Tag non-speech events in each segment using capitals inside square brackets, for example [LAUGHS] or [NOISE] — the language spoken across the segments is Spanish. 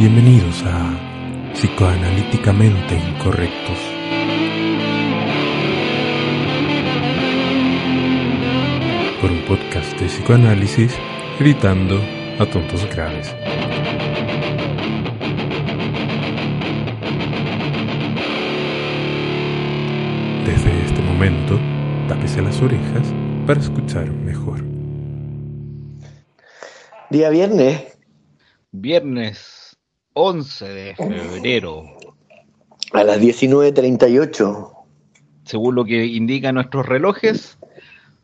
Bienvenidos a Psicoanalíticamente Incorrectos. Por un podcast de psicoanálisis gritando a tontos graves. Momento, tápese las orejas para escuchar mejor. Día viernes, Viernes 11 de febrero, a las 19.38. según lo que indican nuestros relojes,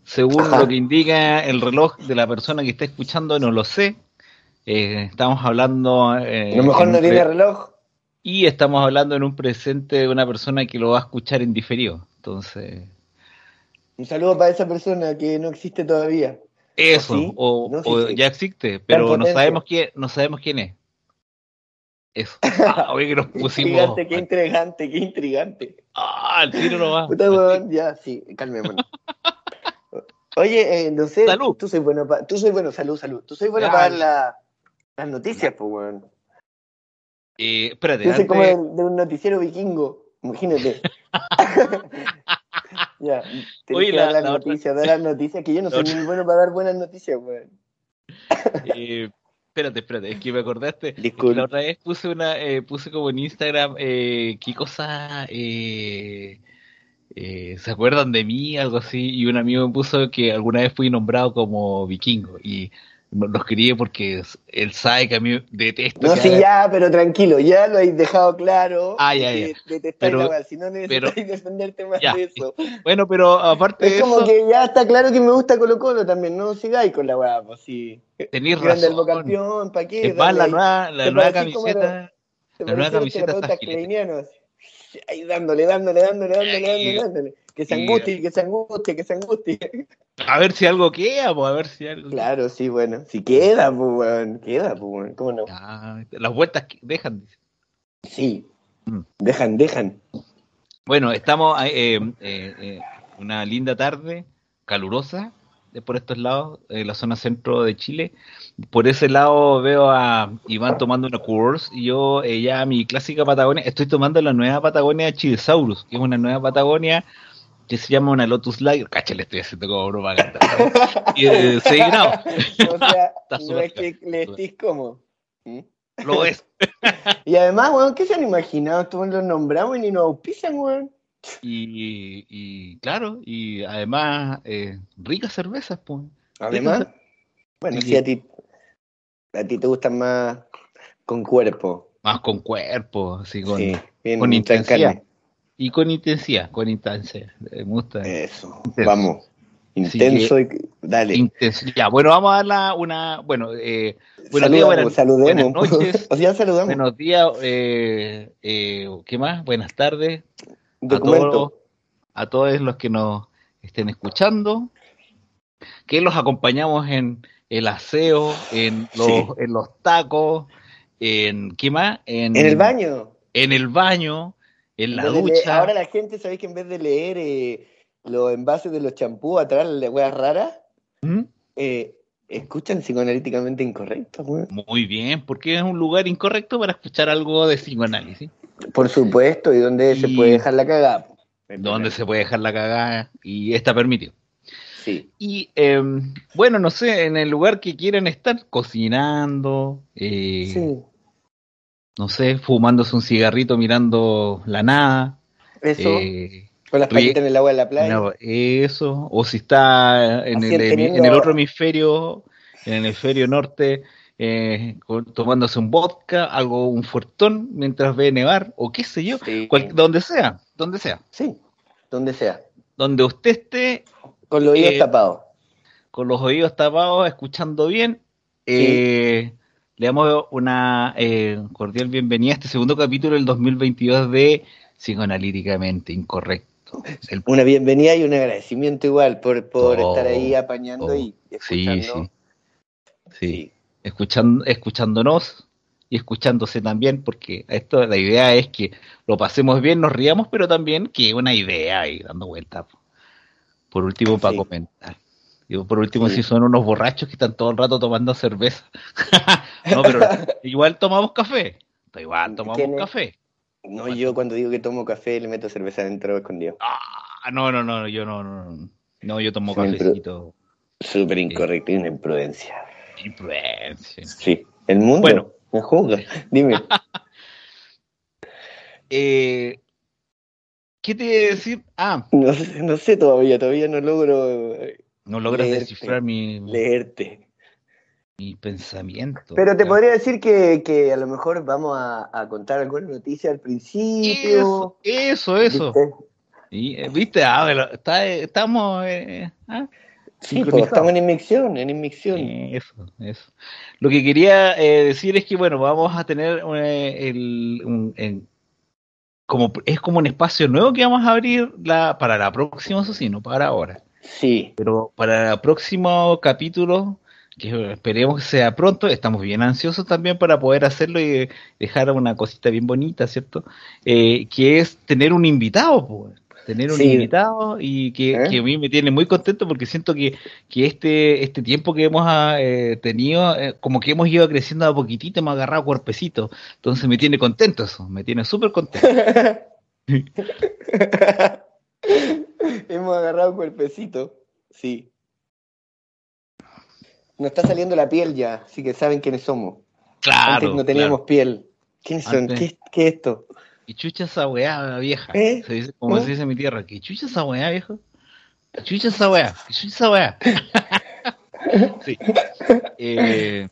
según Ajá. lo que indica el reloj de la persona que está escuchando, no lo sé. Eh, estamos hablando. eh, A lo mejor no tiene reloj. Y estamos hablando en un presente de una persona que lo va a escuchar en diferido. Entonces, Un saludo para esa persona que no existe todavía. eso, sí? o, No, sí, o sí. ya existe, pero no sabemos quién, no sabemos quién es. Eso. [LAUGHS] Ah, oye, que nos pusimos. intrigante, qué intrigante, qué intrigante. Ah, el tiro no va. [LAUGHS] Puta, weón, ya, sí, calmémonos. [LAUGHS] Oye, eh, no sé, Salud. tú soy bueno para, tú soy bueno, salud, salud. Tú soy bueno para la- las noticias, pues, weón. Eh, espérate, Yo soy antes- como de, de un noticiero vikingo, imagínate. Ya, Oye, que dar la- las la otra- noticias, dar las noticias, que yo no soy [LAUGHS] otra- muy bueno para dar buenas noticias, weón. [LAUGHS] Eh, espérate, espérate, es que me acordaste. Disculpe. la otra vez puse una, eh, puse como en Instagram, eh, qué cosa, eh, eh, ¿se acuerdan de mí? Algo así, y un amigo me puso que alguna vez fui nombrado como vikingo, y los quería porque él sabe que a mí detesto. No, sí, ya, pero tranquilo, ya lo habéis dejado claro. Ah, ya, ya. Pero- la si no necesitáis defenderte más Ya. de eso. Bueno, pero aparte Es de como eso, que ya está claro que me gusta Colo Colo también, no sigáis con la weá, pues sí. tenéis razón. campeón, ¿para qué? Es más, la nueva, la ¿Te nueva como camiseta, la nueva los camiseta está. Ahí dándole, dándole, dándole, dándole, dándole, dándole. Que se angustie, que se angustie, que se angustie. a ver si algo queda, pues, a ver si algo Claro, sí, bueno. Si queda, pues, weón. Queda, pues, weón. ¿Cómo no? Ya, las vueltas que dejan, dice. Sí. Mm. Dejan, dejan. Bueno, estamos eh, eh, eh, eh, una linda tarde, calurosa, de por estos lados, la zona centro de Chile. Por ese lado veo a Iván tomando una Coors y yo eh, ya mi clásica Patagonia, estoy tomando la nueva Patagonia Chilesaurus, que es una nueva Patagonia que se llama una Lotus Light. Cacha, le estoy haciendo como propaganda. Y 6 grados. [LAUGHS] O sea, [LAUGHS] no es que le estés como. ¿Mm? Lo es. [LAUGHS] Y además, weón, ¿qué se han imaginado? Estos los nombramos y ni nos auspician, weón. Y, y claro, y además, eh, ricas cervezas, pues. Además, bueno, Sí. si a ti, a ti te gustan más con cuerpo. Más con cuerpo, así con. sí, bien, con intensidad. carne. Y con intensidad, con intensidad. Eh, Me gusta. Eso, Intenso. vamos. Intenso y dale. Intensidad. Bueno, vamos a darla una. Bueno, eh, buenos Saludamos, días, buenas, noches, [LAUGHS] o sea, saludamos. buenos días. Eh, eh, ¿Qué más? Buenas tardes a Documento. todos, a todos los que nos estén escuchando. Que los acompañamos en el aseo, en los, Sí. en los tacos, en. ¿Qué más? En el baño. En el baño, en la ducha. ahora la gente, ¿sabéis que en vez de leer eh, los envases de los champús atrás, las weas raras, ¿Mm? eh, escuchan psicoanalíticamente incorrecto, weón? Muy bien, porque es un lugar incorrecto para escuchar algo de psicoanálisis, Por supuesto, y donde se Y- puede dejar la cagada. donde se puede dejar la cagada y está permitido. Sí. Y eh, bueno, no sé, en el lugar que quieran estar, cocinando, eh, sí. No sé, fumándose un cigarrito mirando la nada, Eso, eh, con las oye, patitas en el agua de la playa. no, eso, o si está en el, hemi- teniendo- en el otro hemisferio, en el hemisferio norte, eh, tomándose un vodka, algo, un fuertón, mientras ve nevar, o qué sé yo, Sí. cual- donde sea, donde sea. Sí, donde sea. Donde usted esté Con los oídos Eh, tapados. con los oídos tapados, escuchando bien, eh, le damos una eh, cordial bienvenida a este segundo capítulo del 2022 de Psicoanalíticamente Incorrecto. El- Una bienvenida y un agradecimiento igual por, por estar ahí apañando todo. y sí, escuchando. sí, sí. Escuchando, escuchándonos y escuchándose también, porque esto la idea es que lo pasemos bien, nos riamos, pero también que una idea ahí dando vuelta. Por último, para Sí. comentar. Digo, por último, Sí. si son unos borrachos que están todo el rato tomando cerveza. [LAUGHS] no, pero igual tomamos café. Igual tomamos café. No, yo cuando digo que tomo café le meto cerveza dentro escondido. Ah, no, no, no, yo no, no, yo tomo Sí, pero- cafecito. Súper incorrecto y una imprudencia. Influencia. Sí, el mundo Bueno. me juzga. [LAUGHS] Dime. Eh, ¿Qué te iba a decir? Ah, No, sé- no sé todavía, todavía no logro eh, no logras Leerte. descifrar mi, leerte. mi pensamiento. Pero te podría decir que, que a lo mejor vamos a, a contar alguna noticia al principio. Eso, eso, eso. ¿viste? Y, eh, ¿Viste? Ah, pero está- estamos. eh, ah, Sí, pues estamos en inmicción, en inmicción. Eso, eso. Lo que quería eh, decir es que, bueno, vamos a tener eh, el, un- en- como es como un espacio nuevo que vamos a abrir la, para la próxima, eso sí, no para ahora. Sí, Pero para el próximo capítulo, que esperemos que sea pronto, estamos bien ansiosos también para poder hacerlo y dejar una cosita bien bonita, ¿cierto? Eh, que es tener un invitado, pues. Tener un Sí. invitado y que, ¿Eh? que a mí me tiene muy contento porque siento que, que este, este tiempo que hemos ah, eh, tenido, eh, como que hemos ido creciendo a poquitito, hemos agarrado cuerpecito. Entonces me tiene contento eso, me tiene súper contento. [LAUGHS] [LAUGHS] [LAUGHS] Hemos agarrado un cuerpecito. Sí. Nos está saliendo la piel ya, así que saben quiénes somos. Claro. Antes no teníamos claro. piel. ¿Quiénes son? ¿Qué, qué es esto? ¿Qué chucha esa weá, vieja? ¿Eh? Se dice, como ¿Eh? se dice en mi tierra, ¿qué chucha esa weá, viejo? ¿Qué chucha esa weá? ¿Qué chucha esa weá? [LAUGHS] sí. Eh,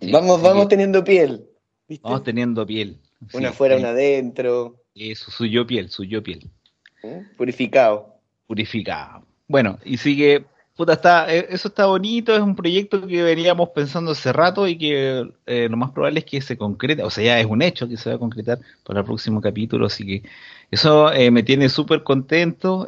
sí, vamos, vamos teniendo piel. ¿viste? vamos teniendo piel. una Sí, afuera, sí. una adentro. Eso, suyo piel, suyo piel. Purificado. Purificado. Bueno, y sigue, puta, está, eh, eso está bonito, es un proyecto que veníamos pensando hace rato y que eh, lo más probable es que se concrete, o sea, ya es un hecho que se va a concretar para el próximo capítulo, así que eso eh, me tiene súper contento,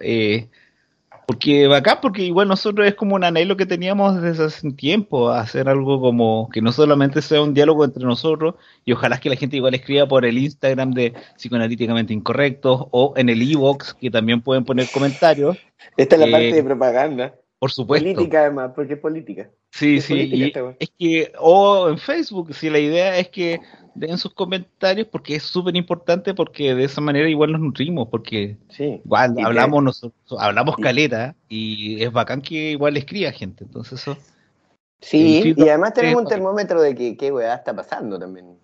porque bacán, porque igual nosotros es como un anhelo que teníamos desde hace un tiempo, hacer algo como que no solamente sea un diálogo entre nosotros, y ojalá que la gente igual escriba por el Instagram de Psicoanalíticamente Incorrectos o en el e-box, que también pueden poner comentarios. Esta es la Eh, parte de propaganda. Por supuesto. Política, además, porque es política. Sí, es sí. política es que, o en Facebook, si la idea es que den sus comentarios, porque es súper importante, porque de esa manera igual nos nutrimos, porque Sí. igual hablamos nosotros, hablamos y- caleta, y es bacán que igual escriba gente. Entonces, eso. Sí, y además tenemos un termómetro de que qué weá está pasando también.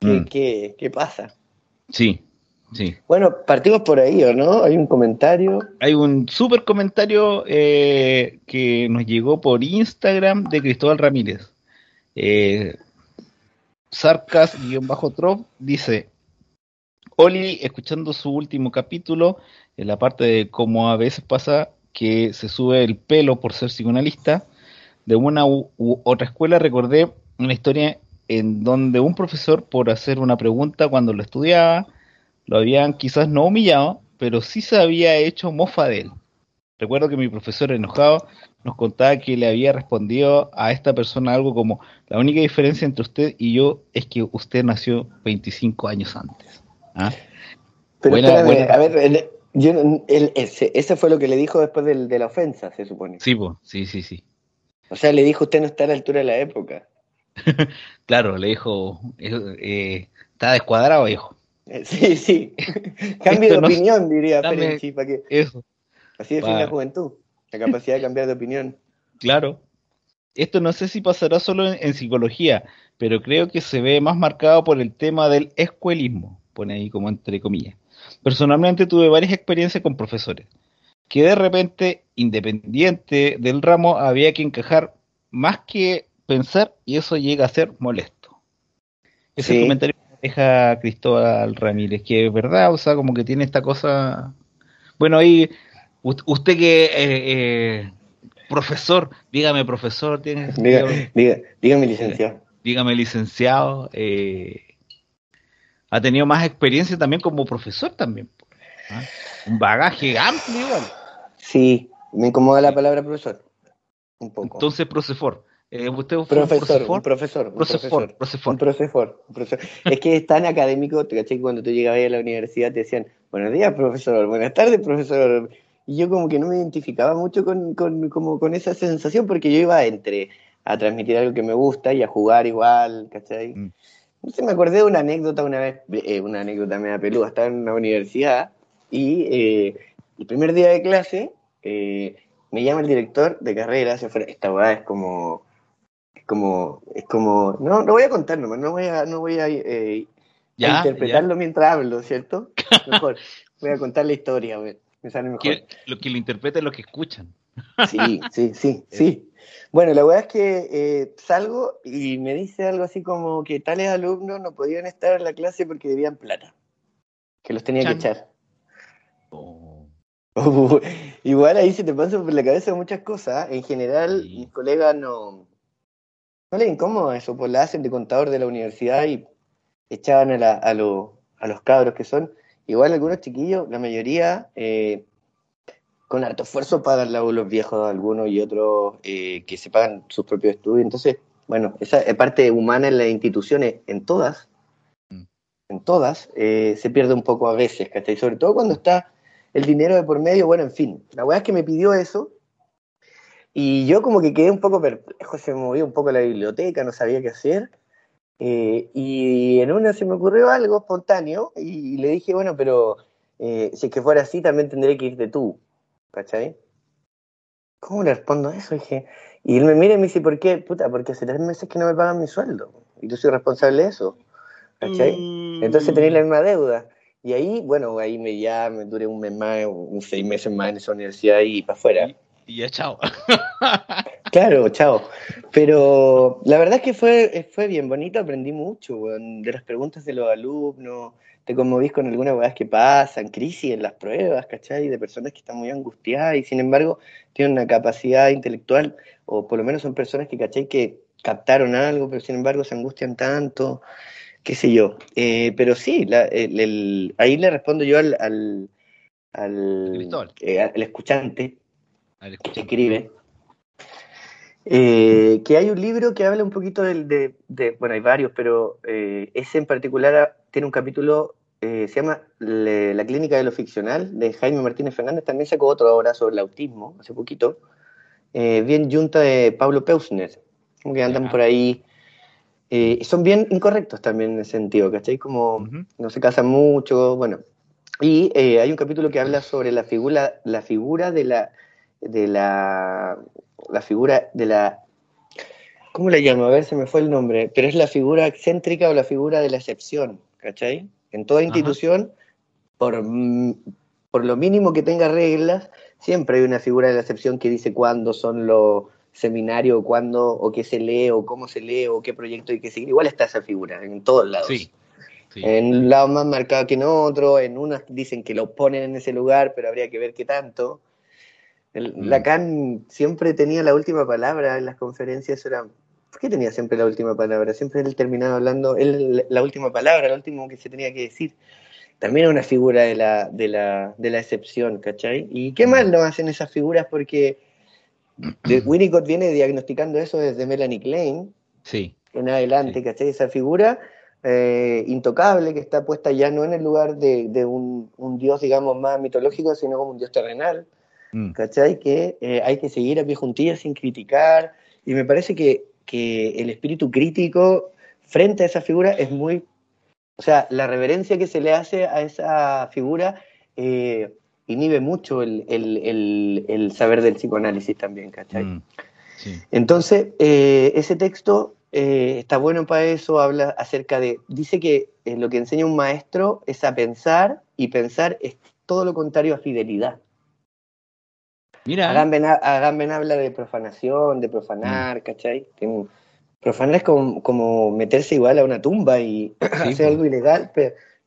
¿Qué, Mm. qué, qué pasa? Sí, sí. Bueno, partimos por ahí, ¿o no? Hay un comentario. Hay un súper comentario eh, que nos llegó por Instagram de Cristóbal Ramírez. Eh, Sarcas-Trop dice: Oli, escuchando su último capítulo, en la parte de cómo a veces pasa que se sube el pelo por ser psicoanalista, de una u, u otra escuela recordé una historia en donde un profesor, por hacer una pregunta cuando lo estudiaba, lo habían quizás no humillado, pero sí se había hecho mofa de él. Recuerdo que mi profesor enojado nos contaba que le había respondido a esta persona algo como, la única diferencia entre usted y yo es que usted nació 25 años antes. ¿Ah? Pero Buena- espérame, buena- a ver, el- yo, no- el- ese, ese fue lo que le dijo después del- de la ofensa, se supone. Sí, po, sí, sí, sí. O sea, le dijo, usted no está a la altura de la época. [LAUGHS] Claro, le dijo, eh, está descuadrado, hijo. Eh, [LAUGHS] Sí, sí. [LAUGHS] Cambio Esto de no- opinión, diría Ferenczi, para que Eso, así define la juventud. La capacidad de cambiar de opinión. claro. Esto no sé si pasará solo en, en psicología, pero creo que se ve más marcado por el tema del escuelismo, pone ahí como entre comillas. Personalmente tuve varias experiencias con profesores, que de repente, independiente del ramo, había que encajar más que pensar y eso llega a ser molesto. Ese Sí. comentario deja Cristóbal Ramírez, que es verdad, o sea, como que tiene esta cosa Bueno, ahí, usted que eh, profesor, dígame profesor, tiene diga, diga, dígame licenciado. Dígame licenciado, ha tenido más experiencia también como profesor también. ¿ah? Un bagaje amplio igual. Sí, me incomoda la palabra profesor. Un poco. Entonces, profesor. Eh, usted profesor, un profesor, un profesor, profesor, profesor, profesor, Es que es tan académico, te caché que cuando tú llegabas a la universidad te decían, buenos días, profesor, buenas tardes, profesor. Y yo como que no me identificaba mucho con, con, como con esa sensación porque yo iba entre a transmitir algo que me gusta y a jugar igual, ¿cachai? Mm. No sé, me acordé de una anécdota una vez, eh, una anécdota media peluda, estaba en una universidad y eh, el primer día de clase eh, me llama el director de carrera, se fue, esta weá es como, como, es como, no, no voy a contar nomás, no voy a, no voy a, eh, interpretarlo mientras hablo, ¿cierto? [LAUGHS] Mejor, voy a contar la historia, me sale mejor. Que, lo que lo interpreta es lo que escuchan. [LAUGHS] Sí, sí, sí, sí. Bueno, la verdad es que eh, salgo y me dice algo así como que tales alumnos no podían estar en la clase porque debían plata, que los tenía que echar. Oh. [LAUGHS] igual ahí se te pasan por la cabeza muchas cosas. En general, mis colegas no, no le incómodo eso, pues la hacen de contador de la universidad y echaban a, a, a los cabros que son. Igual algunos chiquillos, la mayoría, eh, con harto esfuerzo pagan los viejos algunos y otros eh, que se pagan sus propios estudios. Entonces, bueno, esa parte humana en las instituciones, en todas, mm. en todas, eh, se pierde un poco a veces, ¿cachai? Sobre todo cuando está el dinero de por medio, bueno, en fin. La weá es que me pidió eso y yo como que quedé un poco perplejo, se movía un poco la biblioteca, no sabía qué hacer. Eh, y en una se me ocurrió algo espontáneo y le dije, bueno, pero si es que fuera así, también tendré que irte tú. ¿cachai? ¿Cómo le respondo a eso? Dije, y él me mira y me dice, ¿por qué? Puta, porque hace tres meses que no me pagan mi sueldo. Y yo soy responsable de eso. ¿Cachai? Mm. Entonces tenía la misma deuda. Y ahí, bueno, ahí me ya me duré un mes más, un seis meses más en esa universidad y para afuera. Y, ya chao. [LAUGHS] claro, chao. Pero la verdad es que fue, fue bien bonito, aprendí mucho, de las preguntas de los alumnos, te conmovís con algunas weas que pasan, crisis en las pruebas, ¿cachai? De personas que están muy angustiadas y sin embargo tienen una capacidad intelectual, o por lo menos son personas que, ¿cachai? Que captaron algo, pero sin embargo se angustian tanto, qué sé yo. Eh, pero sí, ahí le respondo yo al, al, al, eh, escuchante, que escribe. Eh, que hay un libro que habla un poquito del, de, bueno, hay varios, pero ese en particular tiene un capítulo, eh, se llama La clínica de lo ficcional, de Jaime Martínez Fernández, también sacó otra obra sobre el autismo, hace poquito, eh, bien junta de Pablo Peusner, como que andan por ahí, eh, son bien incorrectos también en ese sentido, ¿cachai? Como no se casan mucho, bueno, y hay un capítulo que habla sobre la figura, la figura de la, de la, la figura de la ¿Cómo la llamo? A ver, se me fue el nombre. Pero es la figura excéntrica o la figura de la excepción. ¿cachai? En toda institución, por, por lo mínimo que tenga reglas, siempre hay una figura de la excepción que dice cuándo son los seminarios, cuándo, o qué se lee, o cómo se lee, o qué proyecto hay que seguir. Igual está esa figura en todos lados. Sí. En un lado más marcado que en otro, en unas dicen que lo ponen en ese lugar, pero habría que ver qué tanto. El, mm. Lacan siempre tenía la última palabra en las conferencias, era ¿Por qué tenía siempre la última palabra? Siempre él terminaba hablando, él la última palabra, lo último que se tenía que decir. También una figura de la, de la, de la excepción, ¿cachai? ¿Y qué mal lo hacen esas figuras? Porque Winnicott viene diagnosticando eso desde Melanie Klein. Sí. En adelante, ¿cachai? Esa figura eh, intocable que está puesta ya no en el lugar de, de un, un, dios, digamos, más mitológico, sino como un dios terrenal, mm. ¿cachai? Que eh, hay que seguir a pie juntillas sin criticar. Y me parece que que el espíritu crítico frente a esa figura es muy, o sea, la reverencia que se le hace a esa figura eh, inhibe mucho el, saber del psicoanálisis también, ¿cachai? Mm, Entonces, eh, ese texto eh, está bueno para eso, habla acerca de, dice que lo que enseña un maestro es a pensar y pensar es todo lo contrario a fidelidad. Mira. Agamben, habla de profanación, de profanar, mm. ¿cachai? profanar es como, meterse igual a una tumba y [CLEARS THROAT] hacer algo ilegal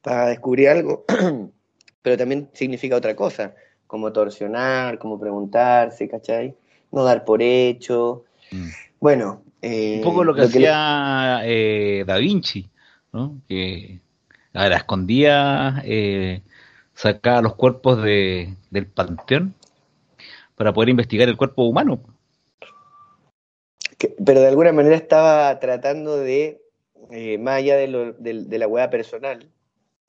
para descubrir algo, [CLEARS THROAT] pero también significa otra cosa. como torsionar, como preguntarse, ¿cachai? No dar por hecho. Mm. Bueno. eh, Un poco lo que hacía eh, Da Vinci, ¿no? Que a la escondía eh, sacaba los cuerpos de, del panteón para poder investigar el cuerpo humano. que- pero de alguna manera estaba tratando de, eh, más allá de, lo, de, de la hueá personal.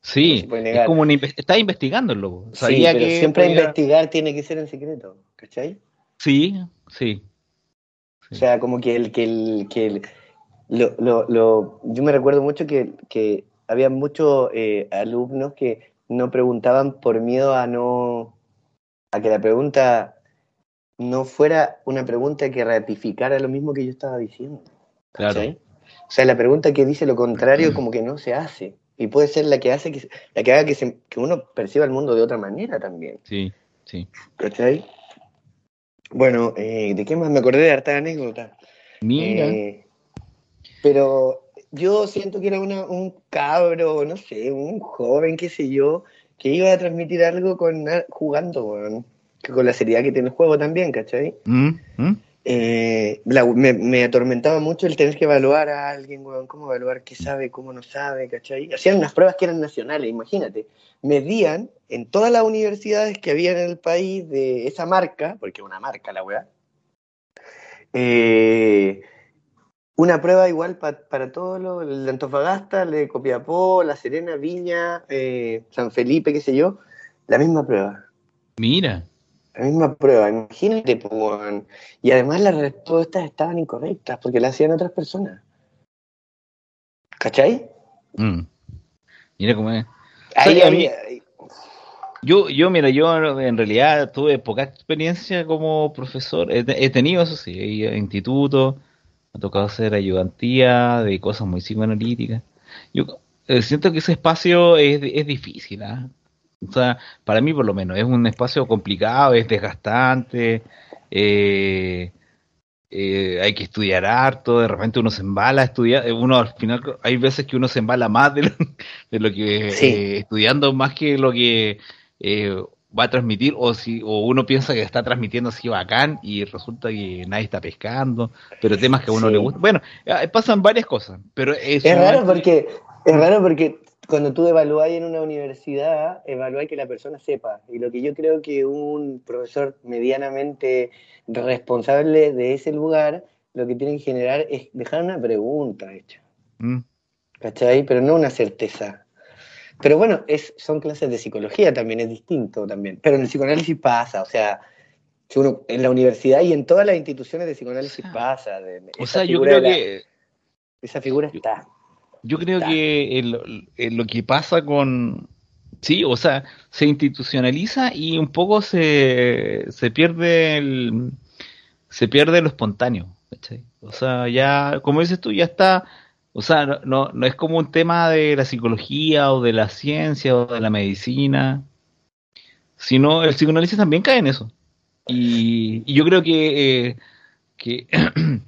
Sí, es como una inve- estaba investigando el loco. Sí, Sabía pero que siempre podía- investigar tiene que ser en secreto, ¿cachai? Sí, sí. O sea, como que el que el que el- lo, lo, lo- yo me recuerdo mucho que, que había muchos eh, alumnos que no preguntaban por miedo a no a que la pregunta no fuera una pregunta que ratificara lo mismo que yo estaba diciendo. Claro. O sea, la pregunta que dice lo contrario como que no se hace. Y puede ser la que hace que, la que haga que, se- que uno perciba el mundo de otra manera también. Sí, sí. ¿Cachai? Bueno, eh, ¿de qué más? Me acordé de harta anécdota. Mira, Eh, pero yo siento que era una, un cabro, no sé, un joven, qué sé yo, que iba a transmitir algo con jugando, weón. Con la seriedad que tiene el juego también, ¿cachai? ¿Mm? ¿Mm? Eh, la- me, me atormentaba mucho el tener que evaluar a alguien, weón, cómo evaluar qué sabe, cómo no sabe, ¿cachai? Hacían unas pruebas que eran nacionales, imagínate. Medían en todas las universidades que había en el país de esa marca, porque es una marca la weá, eh, una prueba igual pa- para todos los, el de Antofagasta, el de Copiapó, La Serena, Viña, eh, San Felipe, qué sé yo, la misma prueba. Mira. La misma prueba, imagínate, pues. Y además las respuestas estaban incorrectas porque las hacían otras personas. ¿Cachai? Mm. Mira cómo es. Ahí Yo, yo, mira, yo en realidad tuve poca experiencia como profesor. He, he tenido, eso sí, institutos, me ha tocado hacer ayudantía de cosas muy psicoanalíticas. Yo eh, siento que ese espacio es, es difícil, ¿ah? O sea, para mí por lo menos, es un espacio complicado, es desgastante, eh, eh, hay que estudiar harto, de repente uno se embala a estudiar, eh, uno al final, hay veces que uno se embala más de lo, [LAUGHS] de lo que Sí. eh, estudiando más que lo que va a transmitir, o si o uno piensa que está transmitiendo así bacán y resulta que nadie está pescando, pero temas que a uno Sí. le gusta. Bueno, pasan varias cosas, pero es, Es raro porque es raro porque cuando tú evaluáis en una universidad, evaluáis que la persona sepa. Y lo que yo creo que un profesor medianamente responsable de ese lugar, lo que tiene que generar es dejar una pregunta hecha. Mm, ¿Cachai? Pero no una certeza. Pero bueno, es, son clases de psicología también, es distinto también. Pero en el psicoanálisis pasa, o sea, si uno, en la universidad y en todas las instituciones de psicoanálisis O sea, pasa. de- O sea, yo creo la- que Esa figura está. Yo creo que el- el- lo que pasa con... Sí, o sea, se institucionaliza y un poco se, se pierde el, se pierde lo espontáneo, ¿cachai? O sea, ya, como dices tú, ya está, o sea, no, no, no es como un tema de la psicología o de la ciencia o de la medicina, sino el psicoanálisis también cae en eso. Y, y yo creo que, eh, que [CLEARS THROAT]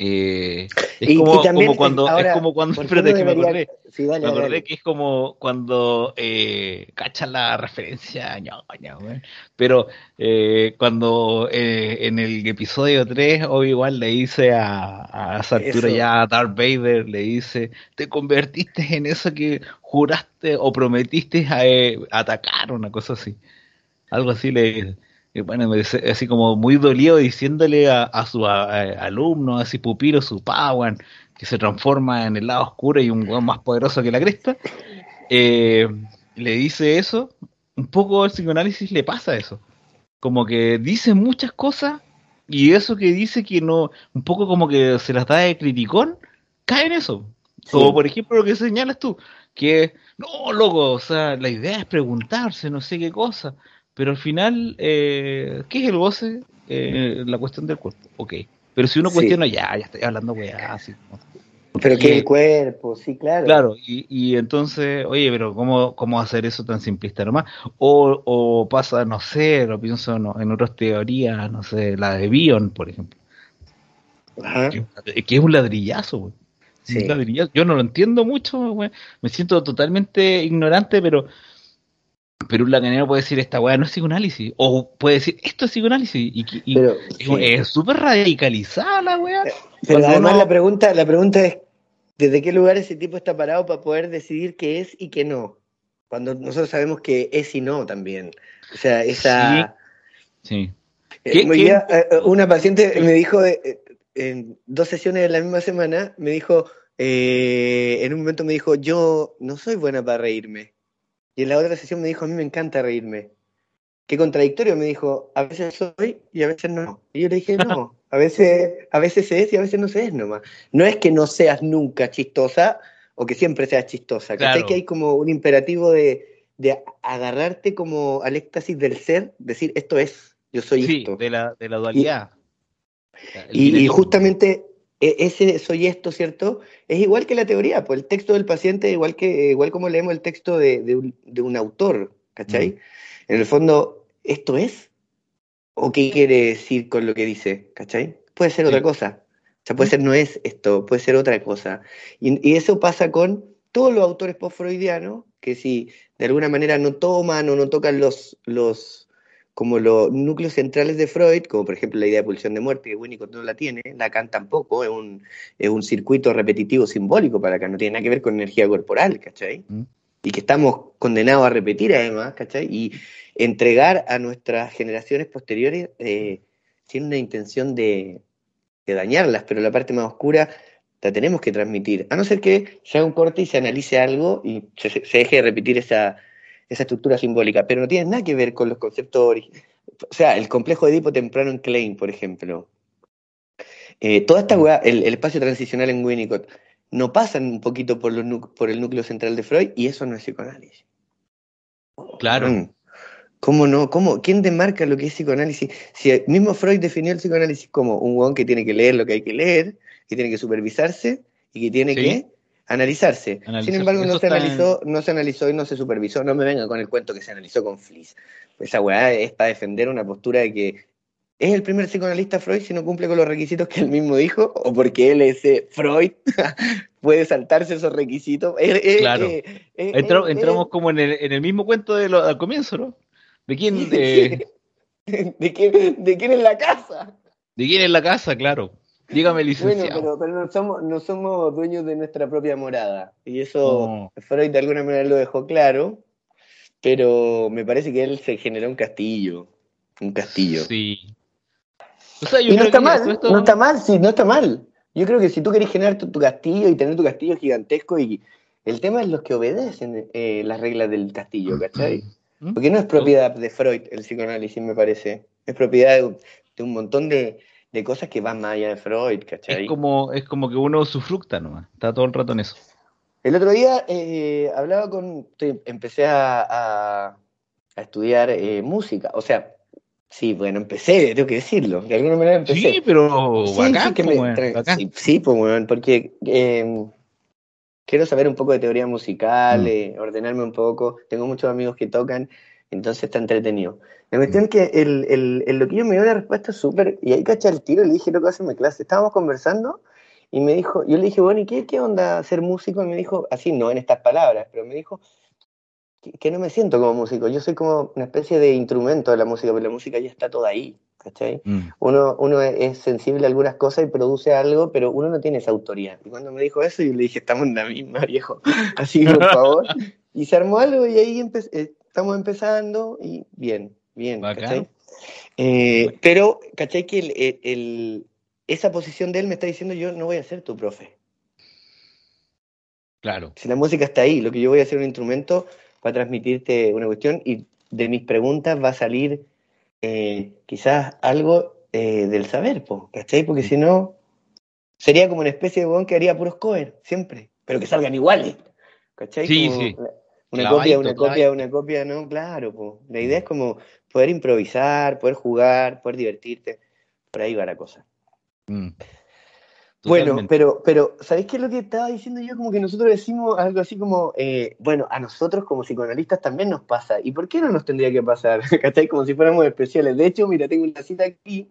eh, es Y- como, y también, como cuando, ahora, es como cuando, ¿por qué espérate no que me acordé, Sí, dale, me acordé dale. que es como cuando eh, cachan la referencia, ñoña, güey. pero eh, cuando eh, en el episodio 3 Obi-Wan le dice a, a Eso. ya a Darth Vader, le dice, te convertiste en eso que juraste o prometiste a, eh, atacar, una cosa así. Algo así le... y Bueno, así como muy dolido diciéndole a, a su a- a- alumno, así pupilo, su Padawan, que se transforma en el lado oscuro y un weón más poderoso que la cresta, eh, le dice eso, un poco al psicoanálisis le pasa eso. Como que dice muchas cosas y eso que dice que no, un poco como que se las da de criticón, cae en eso. Como Sí. por ejemplo lo que señalas tú, que no, loco, o sea, la idea es preguntarse, no sé qué cosa, pero al final, eh, ¿qué es el goce? Eh, la cuestión del cuerpo, ok. Pero si uno Sí. cuestiona, ya, ya estoy hablando weá, así. Pero que el cuerpo, sí, claro. Claro, y, y entonces, oye, pero ¿cómo, cómo hacer eso tan simplista nomás? O, o pasa, no sé, lo pienso no, en otras teorías, no sé, la de Bion, por ejemplo, Ajá. que, que es un ladrillazo, güey. Sí. Un ladrillazo. Yo no lo entiendo mucho, güey. Me siento totalmente ignorante, pero pero un lacanero puede decir esta weá no es psicoanálisis. O puede decir esto es psicoanálisis. Y, y- Pero, es súper radicalizada la weá. Pero Cuando además uno- la pregunta, la pregunta es ¿desde qué lugar ese tipo está parado para poder decidir qué es y qué no? Cuando nosotros sabemos que es y no también. O sea, esa Sí. eh, ¿Qué- hoy qué- día, eh, eh, una paciente me dijo eh, eh, en dos sesiones de la misma semana, me dijo, eh, en un momento me dijo, yo no soy buena para reírme. Y en la otra sesión me dijo, a mí me encanta reírme. Qué contradictorio, me dijo, a veces soy y a veces no. Y yo le dije, no, a veces, a veces se es y a veces no se es nomás. No es que no seas nunca chistosa o que siempre seas chistosa. Claro. Que hay como un imperativo de, de agarrarte como al éxtasis del ser, decir, esto es, yo soy Sí, esto. de la, de la dualidad. Y, justamente ese soy esto, ¿cierto? Es igual que la teoría, pues el texto del paciente, igual que igual como leemos el texto de, de un, de un autor, ¿cachai? Mm. En el fondo, ¿esto es? ¿O qué quiere decir con lo que dice? ¿Cachai? Puede ser Sí. otra cosa. O sea, puede ser no es esto, puede ser otra cosa. Y, y eso pasa con todos los autores post-freudianos, que si de alguna manera no toman o no tocan los, los, como los núcleos centrales de Freud, como por ejemplo la idea de pulsión de muerte, que Winnicott no la tiene, Lacan tampoco, es un, es un circuito repetitivo simbólico para Lacan, no tiene nada que ver con energía corporal, ¿cachai? Mm. Y que estamos condenados a repetir además, ¿cachai? Y entregar a nuestras generaciones posteriores eh, sin una intención de, de dañarlas, pero la parte más oscura la tenemos que transmitir, a no ser que se haga un corte y se analice algo y se, se deje de repetir esa, esa estructura simbólica, pero no tiene nada que ver con los conceptos originales. O sea, el complejo de Edipo temprano en Klein, por ejemplo. Eh, toda esta weá, el, el espacio transicional en Winnicott, no pasan un poquito por, los por el núcleo central de Freud y eso no es psicoanálisis. Claro. Mm. ¿Cómo no? ¿Cómo? ¿Quién demarca lo que es psicoanálisis? Si el mismo Freud definió el psicoanálisis como un hueón que tiene que leer lo que hay que leer, que tiene que supervisarse y que tiene Sí. que analizarse. Analizarse. Sin embargo, no se en- analizó, no se analizó y no se supervisó. No me venga con el cuento que se analizó con Fliss. Esa weá es para defender una postura de que es el primer psicoanalista Freud si no cumple con los requisitos que él mismo dijo, o porque él es eh, Freud, [LAUGHS] puede saltarse esos requisitos. Eh, eh, Claro. Entra- entramos como en el, en el mismo cuento de lo, al comienzo, ¿no? ¿De quién, ¿De [LAUGHS] quién, ¿De quién es la casa? ¿De quién es la casa? Claro. Dígame, Bueno, licenciado. pero, pero no, somos, no somos dueños de nuestra propia morada. Y eso No. Freud de alguna manera lo dejó claro, pero me parece que él se generó un castillo. Un castillo. Sí. O sea, yo Y no está mal, esto- no está mal, sí, no está mal. Yo creo que si tú querés generar tu, tu castillo y tener tu castillo gigantesco, y el tema es los que obedecen eh, las reglas del castillo, ¿cachai? ¿Mm? Porque no es propiedad de Freud el psicoanálisis, me parece. Es propiedad de, de un montón de, de cosas que van más allá de Freud, ¿cachai? Es como, es como que uno sufructa nomás. Está todo el rato en eso. El otro día eh, hablaba con. empecé a, a- a estudiar eh, música. O sea, sí, bueno, empecé, tengo que decirlo. De alguna manera empecé. Sí, pero Sí, bacán, sí, que po, me weón, tra- bacán. sí, sí, pues, weón, porque eh, quiero saber un poco de teoría musical, Mm. eh, ordenarme un poco. Tengo muchos amigos que tocan, entonces está entretenido. La cuestión es que el, el, el loquillo me dio una respuesta súper. Y ahí caché el tiro y le dije, loco, hazme clase. Estábamos conversando y me dijo, yo le dije, bueno, ¿y qué, qué onda ser músico? Y me dijo, así, no en estas palabras, pero me dijo que, que no me siento como músico. Yo soy como una especie de instrumento de la música, pero la música ya está toda ahí, ¿cachai? Mm. Uno, uno es sensible a algunas cosas y produce algo, pero uno no tiene esa autoría. Y cuando me dijo eso, yo le dije, estamos en la misma, viejo. [LAUGHS] Así, por favor. [LAUGHS] Y se armó algo y ahí empe- eh, estamos empezando y bien, bien, Bacán. ¿cachai? Eh, pero, ¿cachai? Que el- el- el- esa posición de él me está diciendo, yo no voy a ser tu profe. Claro. Si la música está ahí, lo que yo voy a hacer un instrumento para transmitirte una cuestión y de mis preguntas va a salir eh, quizás algo eh, del saber, po, ¿cachai? Porque si no, sería como una especie de weón que haría puros covers, siempre, pero que salgan iguales, ¿cachai? Sí, Como sí. la- Una copia, una copia, una copia, no, claro, po. La idea es como poder improvisar, poder jugar, poder divertirte, por ahí va la cosa. Mm. Bueno, pero, pero, ¿sabéis qué es lo que estaba diciendo yo? Como que nosotros decimos algo así como, eh, bueno, a nosotros como psicoanalistas también nos pasa. ¿Y por qué no nos tendría que pasar? [LAUGHS] ¿Cachai? Como si fuéramos especiales. De hecho, mira, tengo una cita aquí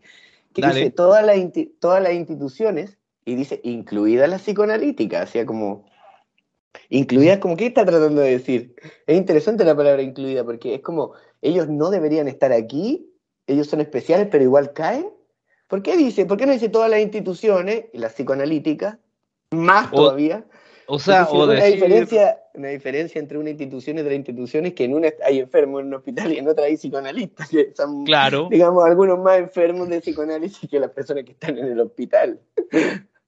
que Dale. dice todas las, todas las instituciones, y dice incluida la psicoanalítica, o sea, como Incluida es como, ¿qué está tratando de decir? Es interesante la palabra incluida, porque es como, ellos no deberían estar aquí, ellos son especiales, pero igual caen. ¿Por qué dice? ¿Por qué no dice todas las instituciones, y las psicoanalíticas, más O- todavía? O sea, o una, decir- diferencia, una diferencia entre una institución y otra institución es que en una hay enfermos en un hospital y en otra hay psicoanalistas, que son, Claro, digamos, algunos más enfermos de psicoanálisis que las personas que están en el hospital.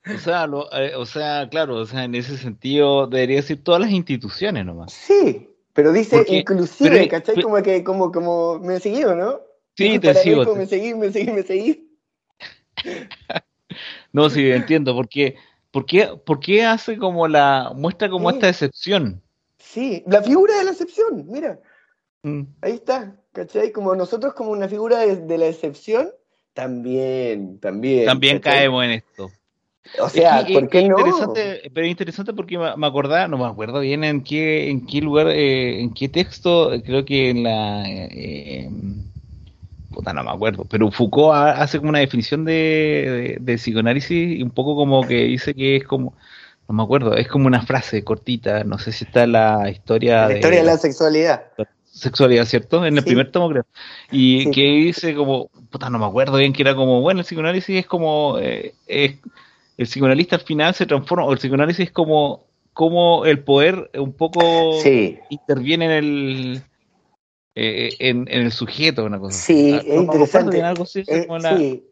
O sea, lo- eh, o sea, claro, o sea, en ese sentido debería decir todas las instituciones nomás. Sí, pero dice Porque- inclusive, pero- ¿cachai? pero- como que, como, como, me seguí o no? Sí, te sigo. Te- Me seguí, me seguí, me seguí. [LAUGHS] No, sí, entiendo. Porque, ¿por qué, por qué hace como la, muestra como Sí. esta excepción? Sí, la figura de la excepción, mira, Mm. ahí está, ¿cachai? Como nosotros como una figura de, de la excepción, también, también. También ¿cachai? caemos en esto. O sea, Es ¿por es qué no? Interesante, pero es interesante porque me acordaba, no me acuerdo bien en qué, en qué lugar, eh, en qué texto, creo que en la... eh, puta, no me acuerdo, pero Foucault ha- hace como una definición de, de, de psicoanálisis y un poco como que dice que es como, no me acuerdo, es como una frase cortita, no sé si está la historia La historia de la sexualidad. sexualidad, ¿cierto? En el Sí. primer tomo, creo. Y Sí. que dice como, puta, no me acuerdo bien, que era como, bueno, el psicoanálisis es como, eh, es- el psicoanalista al final se transforma, o el psicoanálisis es como, como el poder un poco Sí, interviene en el, eh, en, en el sujeto, una cosa. Sí, Ah, es interesante. bien, algo así, eh, la- sí,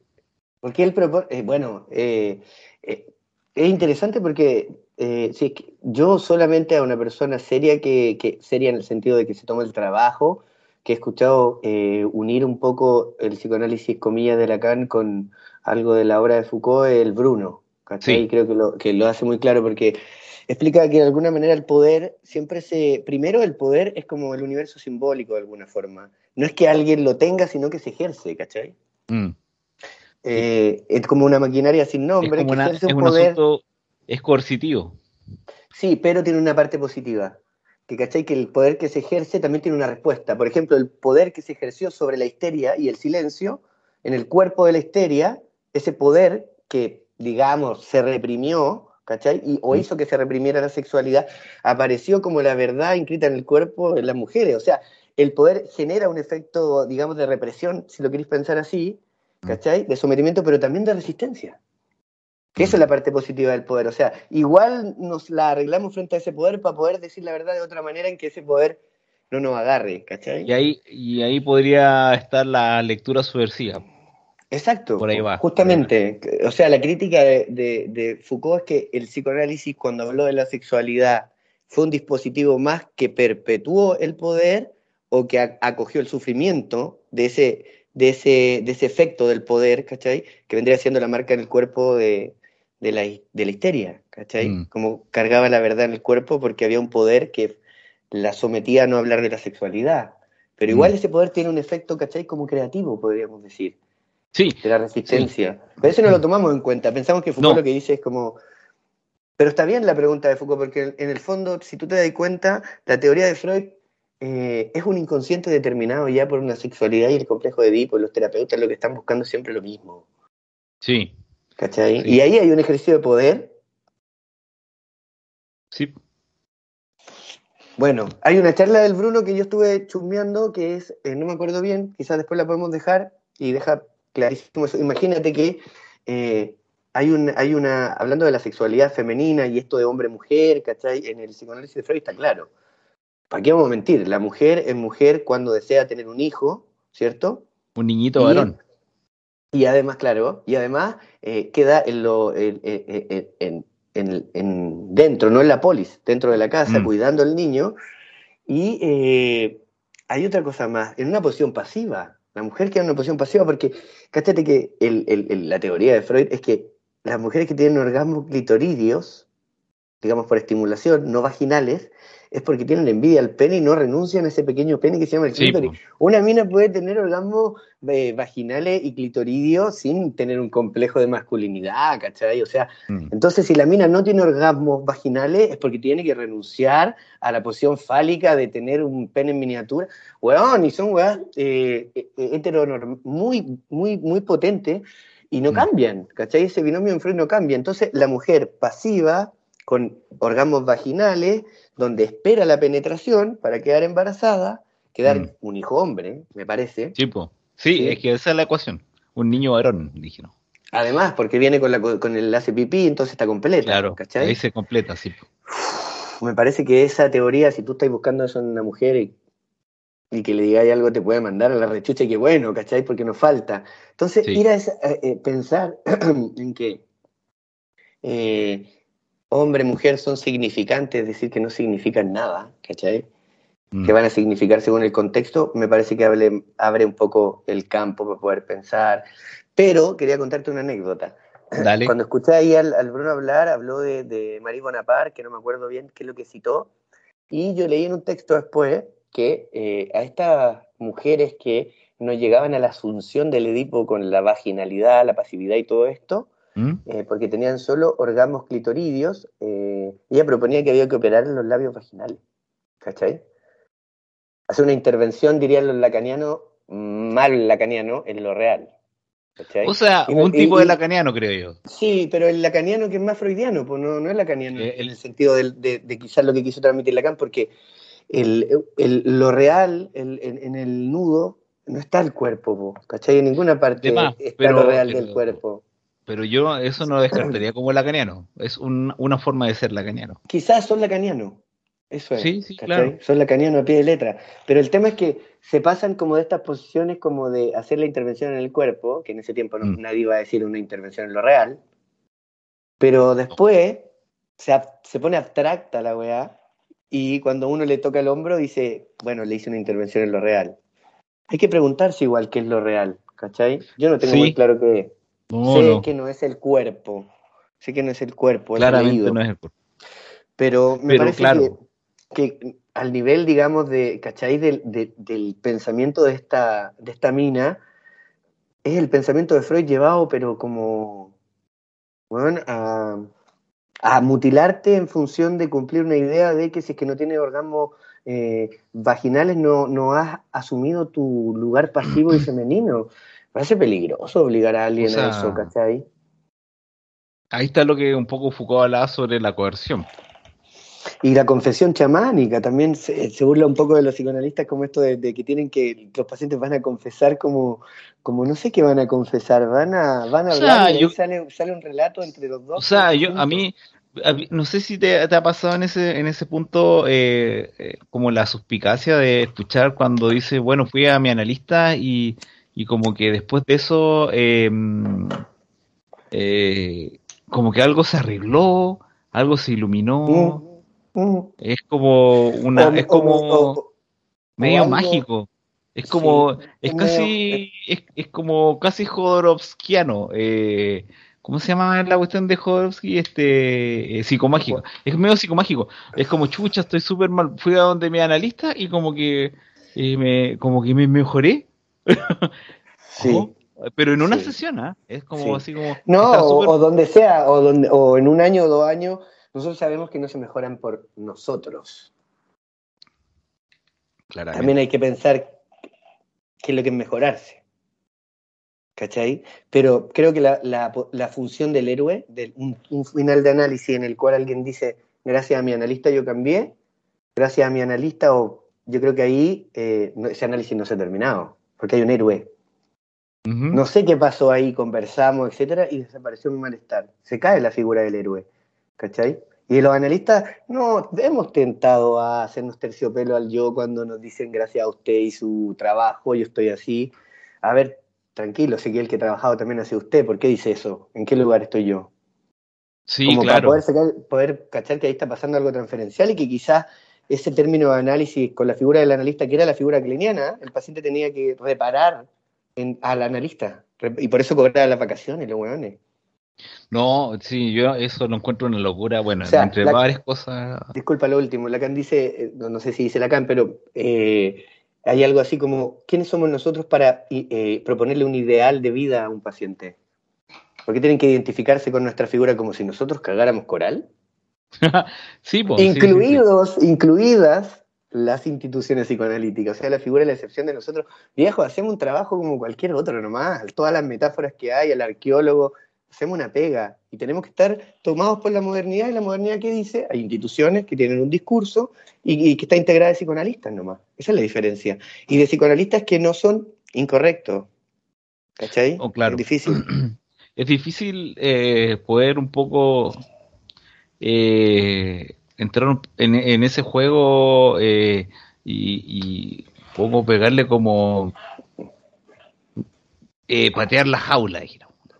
porque él propone, eh, bueno, es interesante porque sí, es que yo solamente a una persona seria, que, que seria en el sentido de que se toma el trabajo, que he escuchado eh, unir un poco el psicoanálisis, comillas, de Lacan con algo de la obra de Foucault, el Bruno, ¿cachai? Sí. Creo que lo, que lo hace muy claro porque explica que de alguna manera el poder siempre se... Primero el poder es como el universo simbólico de alguna forma. No es que alguien lo tenga, sino que se ejerce, ¿cachai? Mm. Eh, es como una maquinaria sin Es nombre como que una- ejerce es un un poder... asunto, es coercitivo. Sí, pero tiene una parte positiva. Que cachai que el poder que se ejerce también tiene una respuesta. Por ejemplo, el poder que se ejerció sobre la histeria y el silencio, en el cuerpo de la histeria, ese poder que, digamos, se reprimió, ¿cachai? Y, o Mm. hizo que se reprimiera la sexualidad, apareció como la verdad inscrita en el cuerpo de las mujeres. O sea, el poder genera un efecto, digamos, de represión, si lo queréis pensar así, Mm. ¿cachai? De sometimiento, pero también de resistencia. Que esa es la parte positiva del poder. O sea, igual nos la arreglamos frente a ese poder para poder decir la verdad de otra manera en que ese poder no nos agarre, ¿cachai? Y ahí, y ahí podría estar la lectura subversiva. Exacto. Por ahí va. Justamente. O sea, la crítica de, de- de Foucault es que el psicoanálisis, cuando habló de la sexualidad, fue un dispositivo más que perpetuó el poder o que acogió el sufrimiento de ese, de, ese, de ese efecto del poder, ¿cachai? Que vendría siendo la marca en el cuerpo de, de, la, de la histeria, ¿cachai? Mm. Como cargaba la verdad en el cuerpo porque había un poder que la sometía a no hablar de la sexualidad. Pero igual Mm. ese poder tiene un efecto, ¿cachai? Como creativo, podríamos decir Sí, de la resistencia. Pero eso no lo tomamos en cuenta. Pensamos que Foucault No. lo que dice es como. Pero está bien la pregunta de Foucault, porque en el fondo, si tú te das cuenta, la teoría de Freud eh, es un inconsciente determinado ya por una sexualidad y el complejo de Edipo. Los terapeutas lo que están buscando es siempre lo mismo. sí, ¿Cachai? Sí. Y ahí hay un ejercicio de poder. sí. Bueno, hay una charla del Bruno que yo estuve chusmeando, que es, eh, no me acuerdo bien, quizás después la podemos dejar y deja clarísimo eso. Imagínate que eh, hay, un, hay una, hablando de la sexualidad femenina y esto de hombre-mujer, ¿cachai? En el psicoanálisis de Freud está claro. ¿Para qué vamos a mentir? La mujer es mujer cuando desea tener un hijo, ¿cierto? Un niñito Y- varón. Y además, claro, y además eh, queda en lo, en, en- en- en- en- dentro, no en la polis, dentro de la casa, Mm. cuidando al niño. Y eh, hay otra cosa más, en una posición pasiva. La mujer queda en una posición pasiva porque, cáchate que el- la teoría de Freud es que las mujeres que tienen orgasmos clitoridios, digamos por estimulación, no vaginales, es porque tienen envidia al pene y no renuncian a ese pequeño pene que se llama el clítoris. Una mina puede tener orgasmos eh, vaginales y clitoridios sin tener un complejo de masculinidad, ¿cachai? O sea, Mm. entonces si la mina no tiene orgasmos vaginales es porque tiene que renunciar a la posición fálica de tener un pene en miniatura. Weón, y son weas eh, eh, heteronorm- muy, muy, muy potentes y no Mm. cambian, ¿cachai? Ese binomio en Freud no cambia. Entonces la mujer pasiva con orgasmos vaginales, donde espera la penetración para quedar embarazada, quedar Mm. un hijo hombre, me parece. Sí, po. sí, Sí. es que esa es la ecuación. Un niño varón, dijeron. Además, porque viene con, la, con el hace pipí, entonces está completa. Claro, ¿cachai? ahí se completa, sí. Me parece que esa teoría, si tú estás buscando eso en una mujer y, y que le digáis algo, te puede mandar a la rechucha y que bueno, ¿cachai? Porque nos falta. Entonces, Sí. ir a esa- eh, eh, pensar [CLEARS THROAT] en que eh, hombre, mujer son significantes, es decir, que no significan nada, ¿cachai? Mm. Que van a significar según el contexto, me parece que abre un poco el campo para poder pensar. Pero quería contarte una anécdota. Dale. Cuando escuché ahí al, al Bruno hablar, habló de, de Marie Bonaparte, que no me acuerdo bien qué es lo que citó, y yo leí en un texto después que eh, a estas mujeres que no llegaban a la asunción del Edipo con la vaginalidad, la pasividad y todo esto, ¿Mm? eh, porque tenían solo orgasmos clitoridios, eh, ella proponía que había que operar los labios vaginales, ¿cachai? Hacer una intervención, dirían los lacanianos, mal lacaniano, en lo real. ¿cachai? O sea, Y un y- tipo de lacaniano, creo yo. Sí, pero el lacaniano que es más freudiano, pues no, no es lacaniano Eh, en el- sentido del- de, de quizás lo que quiso transmitir Lacan, porque el, el- lo real el- en, en el nudo no está el cuerpo, po, ¿cachai? En ninguna parte más, está pero- lo real pero- del cuerpo. Pero yo eso no lo descartaría como lacaniano. Es un- una forma de ser lacaniano. Quizás son lacanianos, eso es. Sí, sí, claro. Son lacanianos a pie de letra. Pero el tema es que se pasan como de estas posiciones como de hacer la intervención en el cuerpo, que en ese tiempo no- Mm. nadie iba a decir una intervención en lo real, pero después se, se pone abstracta la weá y cuando uno le toca el hombro dice, bueno, le hice una intervención en lo real. Hay que preguntarse igual qué es lo real, ¿cachai? Yo no tengo Sí. muy claro qué es. No, sé no. que no es el cuerpo, sé que no es el cuerpo, Claramente no es el cuerpo. Pero me Pero parece claro. que, que al nivel, digamos, de, ¿cachai? Del, de- del pensamiento de esta, de esta mina, es el pensamiento de Freud llevado, pero como, bueno, a, a mutilarte en función de cumplir una idea de que si es que no tienes orgasmos eh, vaginales no, no has asumido tu lugar pasivo y [CLEARS THROAT] femenino. Parece peligroso obligar a alguien O sea, a eso, ¿cachai? Ahí está lo que un poco Foucault hablaba sobre la coerción. Y la confesión chamánica también se, se burla un poco de los psicoanalistas como esto de, de que tienen que, los pacientes van a confesar como, como no sé qué van a confesar, van a, van a O sea, hablar y yo- sale, sale un relato entre los dos. O sea, yo a mí, a mí- no sé si te, te ha pasado en ese, en ese punto eh, eh, como la suspicacia de escuchar cuando dice, bueno, fui a mi analista y, y como que después de eso, eh, eh, como que algo se arregló, algo se iluminó, Mm, mm. es como una, O- es o- como o- medio algo- mágico. Es como, Sí, es como- casi, es, es como casi Jodorowskiano. Eh, ¿cómo se llama la cuestión de Jodorowsky? Este, eh, psicomágico. Es medio psicomágico. Es como, chucha, estoy súper mal. Fui a donde mi analista y como que, eh, me, como que me mejoré. [LAUGHS] sí. Ojo, Pero en una Sí. sesión, ¿ah? Es como Sí. así como. No, o, donde sea, o, donde, o en un año o dos años, nosotros sabemos que no se mejoran por nosotros. Claramente. También hay que pensar qué es lo que es mejorarse. ¿Cachai? Pero creo que la, la- la función del héroe, de un, un final de análisis en el cual alguien dice, gracias a mi analista yo cambié, gracias a mi analista, o yo creo que ahí eh, no- ese análisis no se ha terminado, porque hay un héroe. No sé qué pasó ahí, conversamos, etcétera, y desapareció mi malestar. Se cae la figura del héroe. ¿Cachai? Y los analistas, no, hemos tentado a hacernos terciopelo al yo cuando nos dicen gracias a usted y su trabajo, yo estoy así. A ver, tranquilo, sé que el que ha trabajado también hace usted, ¿por qué dice eso? ¿En qué lugar estoy yo? Sí, Como para claro. poder, sacar, poder cachar que ahí está pasando algo transferencial y que quizás ese término de análisis con la figura del analista, que era la figura cliniana, el paciente tenía que reparar en- al analista. Y por eso cobraba las vacaciones, los hueones. No, sí, yo eso lo encuentro una locura. Bueno, O sea, entre la- varias cosas. Disculpa lo último, Lacan dice, eh, no, no sé si dice Lacan, pero eh, hay algo así como, ¿quiénes somos nosotros para eh, proponerle un ideal de vida a un paciente? ¿Por qué tienen que identificarse con nuestra figura como si nosotros cagáramos coral? [LAUGHS] Sí, pues, sí, sí, sí. Incluidos, incluidas las instituciones psicoanalíticas, o sea, la figura de la excepción de nosotros. Viejo, hacemos un trabajo como cualquier otro nomás, todas las metáforas que hay, el arqueólogo, hacemos una pega y tenemos que estar tomados por la modernidad y la modernidad que dice, hay instituciones que tienen un discurso y, que está integrada de psicoanalistas nomás. Esa es la diferencia. Y de psicoanalistas que no son incorrectos. ¿Cachai? Oh, claro. Es difícil. [CLEARS THROAT] Es difícil eh, poder un poco eh, entrar en, ese juego eh, y, y pegarle como patear la jaula,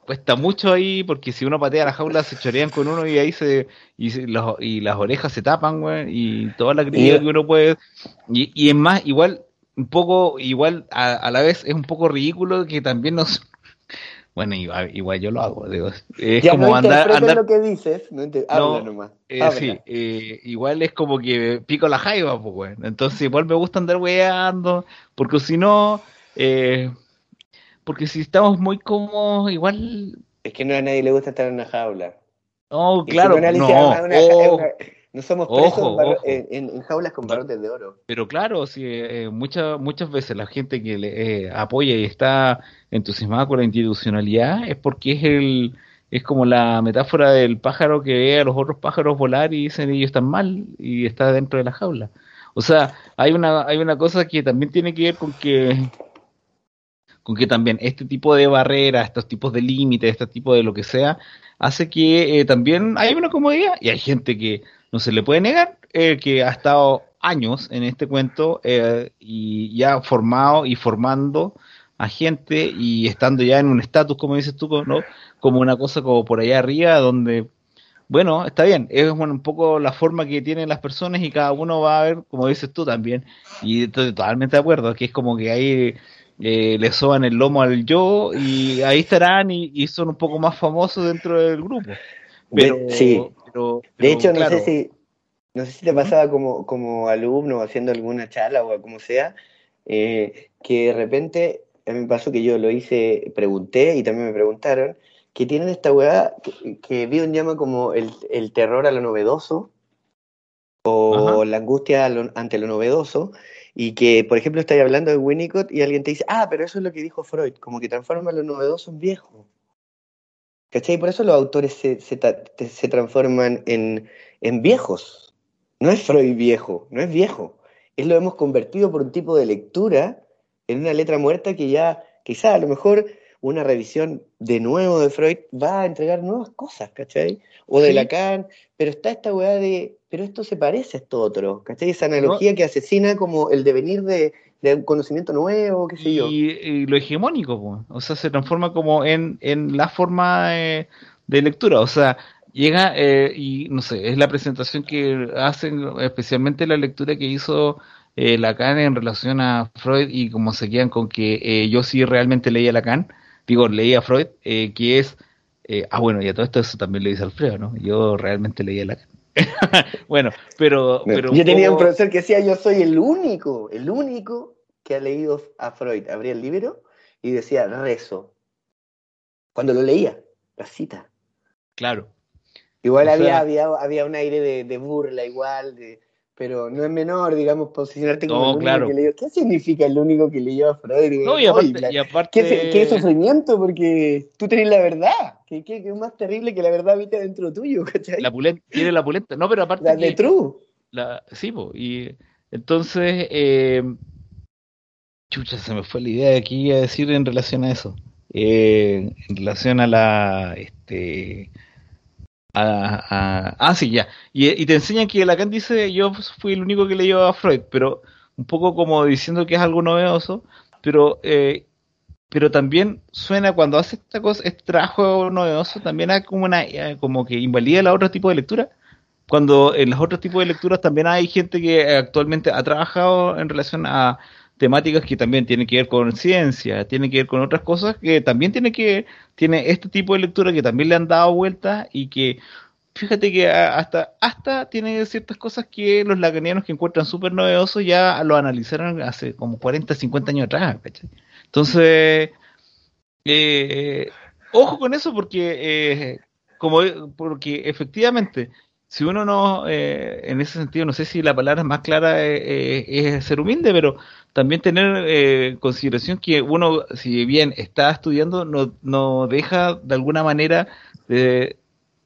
cuesta mucho ahí porque si uno patea la jaula se chorean con uno y ahí se y, y las orejas se tapan güey, y toda la crítica que uno puede. Y, y es más igual un poco igual a, la vez es un poco ridículo que también nos bueno igual, igual yo lo hago digo, es como andar, andar lo que dices no, habla nomás eh, sí eh, igual es como que pico la jaiba pues güey. entonces igual me gusta andar weando porque si no eh, porque si estamos muy cómodos, igual. Es que no a nadie le gusta estar en una jaula. No, claro. no, no somos presos en, jaulas con barrotes de oro. Pero claro, si, eh, muchas, muchas veces la gente que le eh, apoya y está entusiasmada con la institucionalidad es porque es el es como la metáfora del pájaro que ve a los otros pájaros volar y dicen ellos están mal y está dentro de la jaula. O sea, hay una, hay una cosa que también tiene que ver con que con que también este tipo de barreras, estos tipos de límites, este tipo de lo que sea, hace que eh, también hay una comodidad y hay gente que no se le puede negar eh, que ha estado años en este cuento eh, y ya formado y formando a gente y estando ya en un estatus, como dices tú, ¿no? como una cosa como por allá arriba donde bueno, está bien, es un poco la forma que tienen las personas y cada uno va a ver, como dices tú también, y estoy totalmente de acuerdo, que es como que hay eh, le soban el lomo al yo y ahí estarán y, son un poco más famosos dentro del grupo. Pero, sí. De hecho, no sé si no sé si te pasaba como, como alumno haciendo alguna charla o como sea, eh, que de repente, a mí me pasó que yo lo hice, pregunté y también me preguntaron, que tienen esta weá que, que llama como el, el, terror a lo novedoso o la angustia ante lo novedoso, y que, por ejemplo, estáis hablando de Winnicott y alguien te dice, ah, pero eso es lo que dijo Freud, como que transforma lo novedoso en viejo. ¿Cachai? Por eso los autores se, se, se transforman en, en, viejos. No es Freud viejo, no es viejo. Es lo hemos convertido por un tipo de lectura en una letra muerta que ya, quizá a lo mejor una revisión de nuevo de Freud va a entregar nuevas cosas, ¿cachai? O de Lacan, pero está esta weá de, pero esto se parece a esto otro, ¿cachai? Esa analogía que asesina como el devenir de, un conocimiento nuevo, qué sé yo. Y, lo hegemónico, o sea, se transforma como en, en la forma de, lectura, o sea, llega eh, y no sé, es la presentación que hacen, especialmente la lectura que hizo eh, Lacan en relación a Freud y como se quedan con que eh, yo sí realmente leía Lacan digo, leí a Freud, eh, que es, eh, ah, bueno, y a todo esto eso también le dice Alfredo, ¿no? Yo realmente leí a la... [LAUGHS] bueno, pero, pero... Yo tenía un profesor que decía, yo soy el único, el único que ha leído a Freud. Abría el libro y decía, rezo. Cuando lo leía, la cita. Claro. Igual había, había, había un aire de, de burla, igual, de, pero no es menor, digamos, posicionarte como el único que leyó. ¿Qué significa el único que leyó a Freud? No, y aparte, ¿qué, sufrimiento? Porque tú tenés la verdad. ¿Qué, qué, es más terrible que la verdad habita dentro tuyo? ¿cachai? La pulenta, tiene la pulenta. No, pero aparte. La de True. La, sí, po, y entonces. Eh, chucha, se me fue la idea de aquí a decir en relación a eso. Eh, en relación a la. Este, ah, sí, ya. Y, te enseñan que Lacan dice, yo fui el único que leyó a Freud, pero un poco como diciendo que es algo novedoso, pero eh, pero también suena cuando hace esta cosa, este trabajo novedoso, también hay como una eh, como que invalida el otro tipo de lectura. Cuando en los otros tipos de lecturas también hay gente que actualmente ha trabajado en relación a temáticas que también tienen que ver con ciencia, tienen que ver con otras cosas que también tiene que tiene este tipo de lectura que también le han dado vuelta y que fíjate que hasta hasta tiene ciertas cosas que los lacanianos que encuentran súper novedosos ya lo analizaron hace como 40, 50 años atrás. Entonces, eh, ojo con eso porque eh, como porque efectivamente si uno no, eh, en ese sentido, no sé si la palabra más clara eh, es ser humilde, pero también tener eh, consideración que uno, si bien está estudiando, no, no deja de alguna manera de,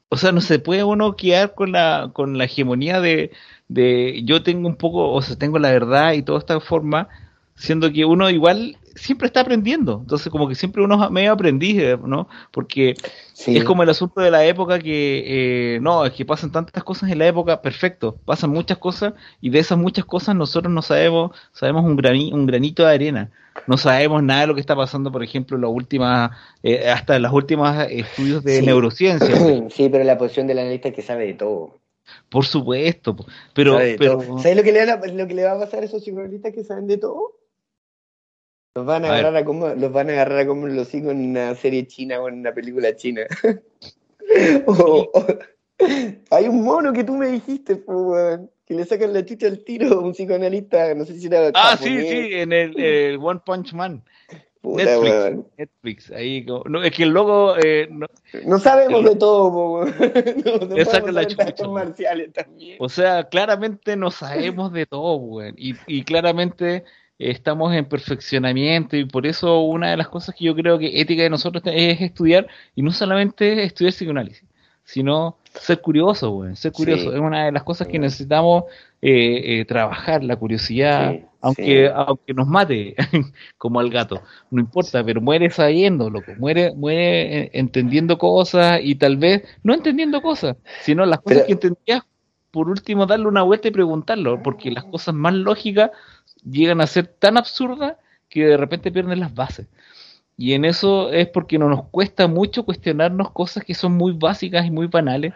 o sea, no se puede uno quedar con la, con la hegemonía de, de yo tengo un poco, o sea, tengo la verdad y toda esta forma, siendo que uno igual siempre está aprendiendo. Entonces, como que siempre uno medio aprendiz, ¿no? Porque es como el asunto de la época que, eh, no, es que pasan tantas cosas en la época, perfecto, pasan muchas cosas y de esas muchas cosas nosotros no sabemos, sabemos un, un granito de arena. No sabemos nada de lo que está pasando, por ejemplo, en las últimas, eh, hasta en las últimas estudios de neurociencia. [CLEARS THROAT] Sí, pero la posición del analista es que sabe de todo. Por supuesto, pero... pero... ¿Sabes lo que, le va a, lo que le va a pasar a esos psicologistas que saben de todo? Los van a, agarrar a como, los van a agarrar como los hijos en una serie china o en una película china. [LAUGHS] hay un mono que tú me dijiste, que le sacan la chucha al tiro a un psicoanalista, no sé si era Ah, sí, sí, en el, One Punch Man. Netflix, Netflix, ahí no, es que el logo eh, no, sabemos de todo, [LAUGHS] no, la chucha, marciales también. O sea, claramente no sabemos de todo, güey. Y, y claramente estamos en perfeccionamiento y por eso una de las cosas que yo creo que ética de nosotros es estudiar y no solamente estudiar psicoanálisis, sino ser curioso, ser curioso. Es una de las cosas que necesitamos eh, eh, trabajar, la curiosidad, aunque aunque nos mate, [LAUGHS] como al gato, no importa, pero muere sabiendo, loco, muere, muere eh, entendiendo cosas y tal vez no entendiendo cosas, sino las cosas que entendías, por último darle una vuelta y preguntarlo, porque las cosas más lógicas llegan a ser tan absurdas que de repente pierden las bases. Y en eso es porque no nos cuesta mucho cuestionarnos cosas que son muy básicas y muy banales,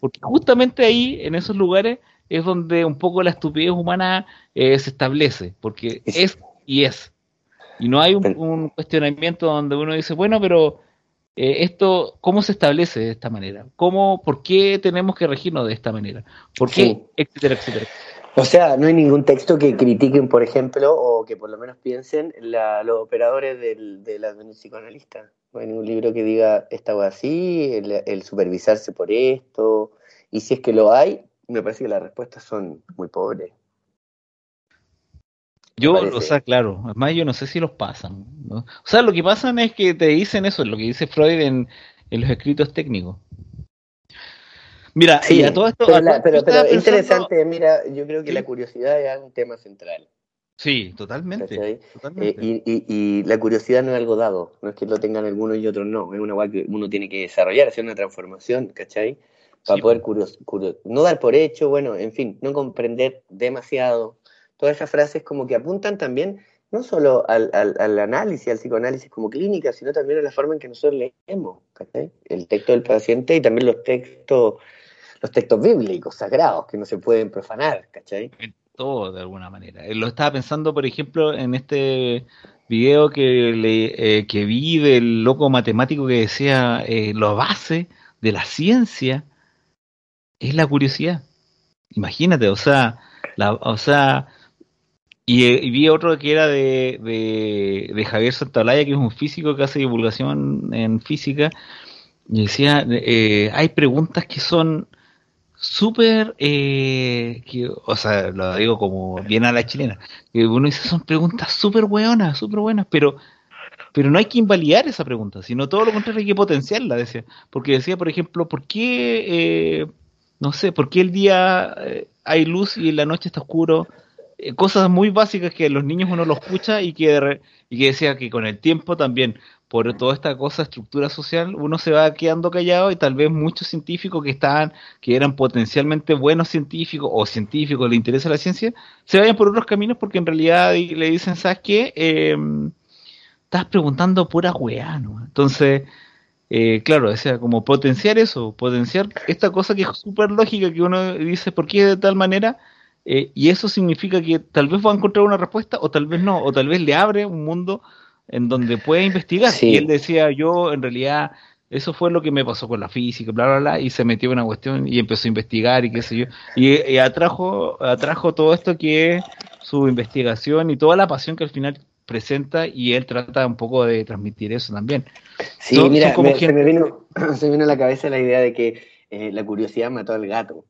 porque justamente ahí, en esos lugares, es donde un poco la estupidez humana eh, se establece, porque es y es. Y no hay un, cuestionamiento donde uno dice, bueno, pero eh, esto, ¿cómo se establece de esta manera? ¿Cómo, ¿Por qué tenemos que regirnos de esta manera? ¿Por qué? Etcétera, etcétera. O sea, no hay ningún texto que critiquen, por ejemplo, o que por lo menos piensen los operadores del, del psicoanalista. No hay ningún libro que diga esta o así, el, supervisarse por esto. Y si es que lo hay, me parece que las respuestas son muy pobres. Yo, o sea, claro, además yo no sé si los pasan. O sea, lo que pasan es que te dicen eso, lo que dice Freud en, en los escritos técnicos. Mira, sí, todo esto. Pero, pero, interesante, mira, yo creo que la curiosidad es un tema central. Sí, totalmente. Eh, y, la curiosidad no es algo dado, no es que lo tengan algunos y otros no, es una cual que uno tiene que desarrollar, hacer una transformación, ¿cachai? Para poder curios, no dar por hecho, bueno, en fin, no comprender demasiado. Todas esas frases como que apuntan también no solo al, al, análisis, al psicoanálisis como clínica, sino también a la forma en que nosotros leemos, ¿cachai? El texto del paciente y también los textos los textos bíblicos sagrados que no se pueden profanar, ¿cachai? Todo, de alguna manera. Eh, lo estaba pensando, por ejemplo, en este video que, le, eh, que vi del loco matemático que decía eh, la base de la ciencia es la curiosidad. Imagínate, o sea, la, o sea, y, vi otro que era de, de, Javier Santaolalla, que es un físico que hace divulgación en física, y decía, hay preguntas que son súper, eh, o sea, lo digo como bien a la chilena, que uno dice, son preguntas súper buenas, súper buenas, pero, pero no hay que invalidar esa pregunta, sino todo lo contrario, hay que potenciarla, decía. Porque decía, por ejemplo, ¿por qué, eh, no sé, por qué el día eh, hay luz y en la noche está oscuro? Eh, cosas muy básicas que los niños uno lo escucha y que, y que decía que con el tiempo también por toda esta cosa, estructura social, uno se va quedando callado y tal vez muchos científicos que estaban, que eran potencialmente buenos científicos o científicos, le interesa la ciencia, se vayan por otros caminos porque en realidad le dicen, ¿sabes qué? Em, estás preguntando pura weá, ¿no? Entonces, eh, claro, o sea, como potenciar eso, potenciar esta cosa que es súper lógica, que uno dice, ¿por qué de tal manera? Eh, y eso significa que tal vez va a encontrar una respuesta o tal vez no, o tal vez le abre un mundo en donde puede investigar. Y él decía, yo en realidad, eso fue lo que me pasó con la física, bla, bla, bla, y se metió en una cuestión y empezó a investigar y qué sé yo. Y, atrajo, atrajo todo esto que es su investigación y toda la pasión que al final presenta y él trata un poco de transmitir eso también. Sí, mira, se, me vino, [CLEARS THROAT] se me vino a la cabeza la idea de que eh, la curiosidad mató al gato.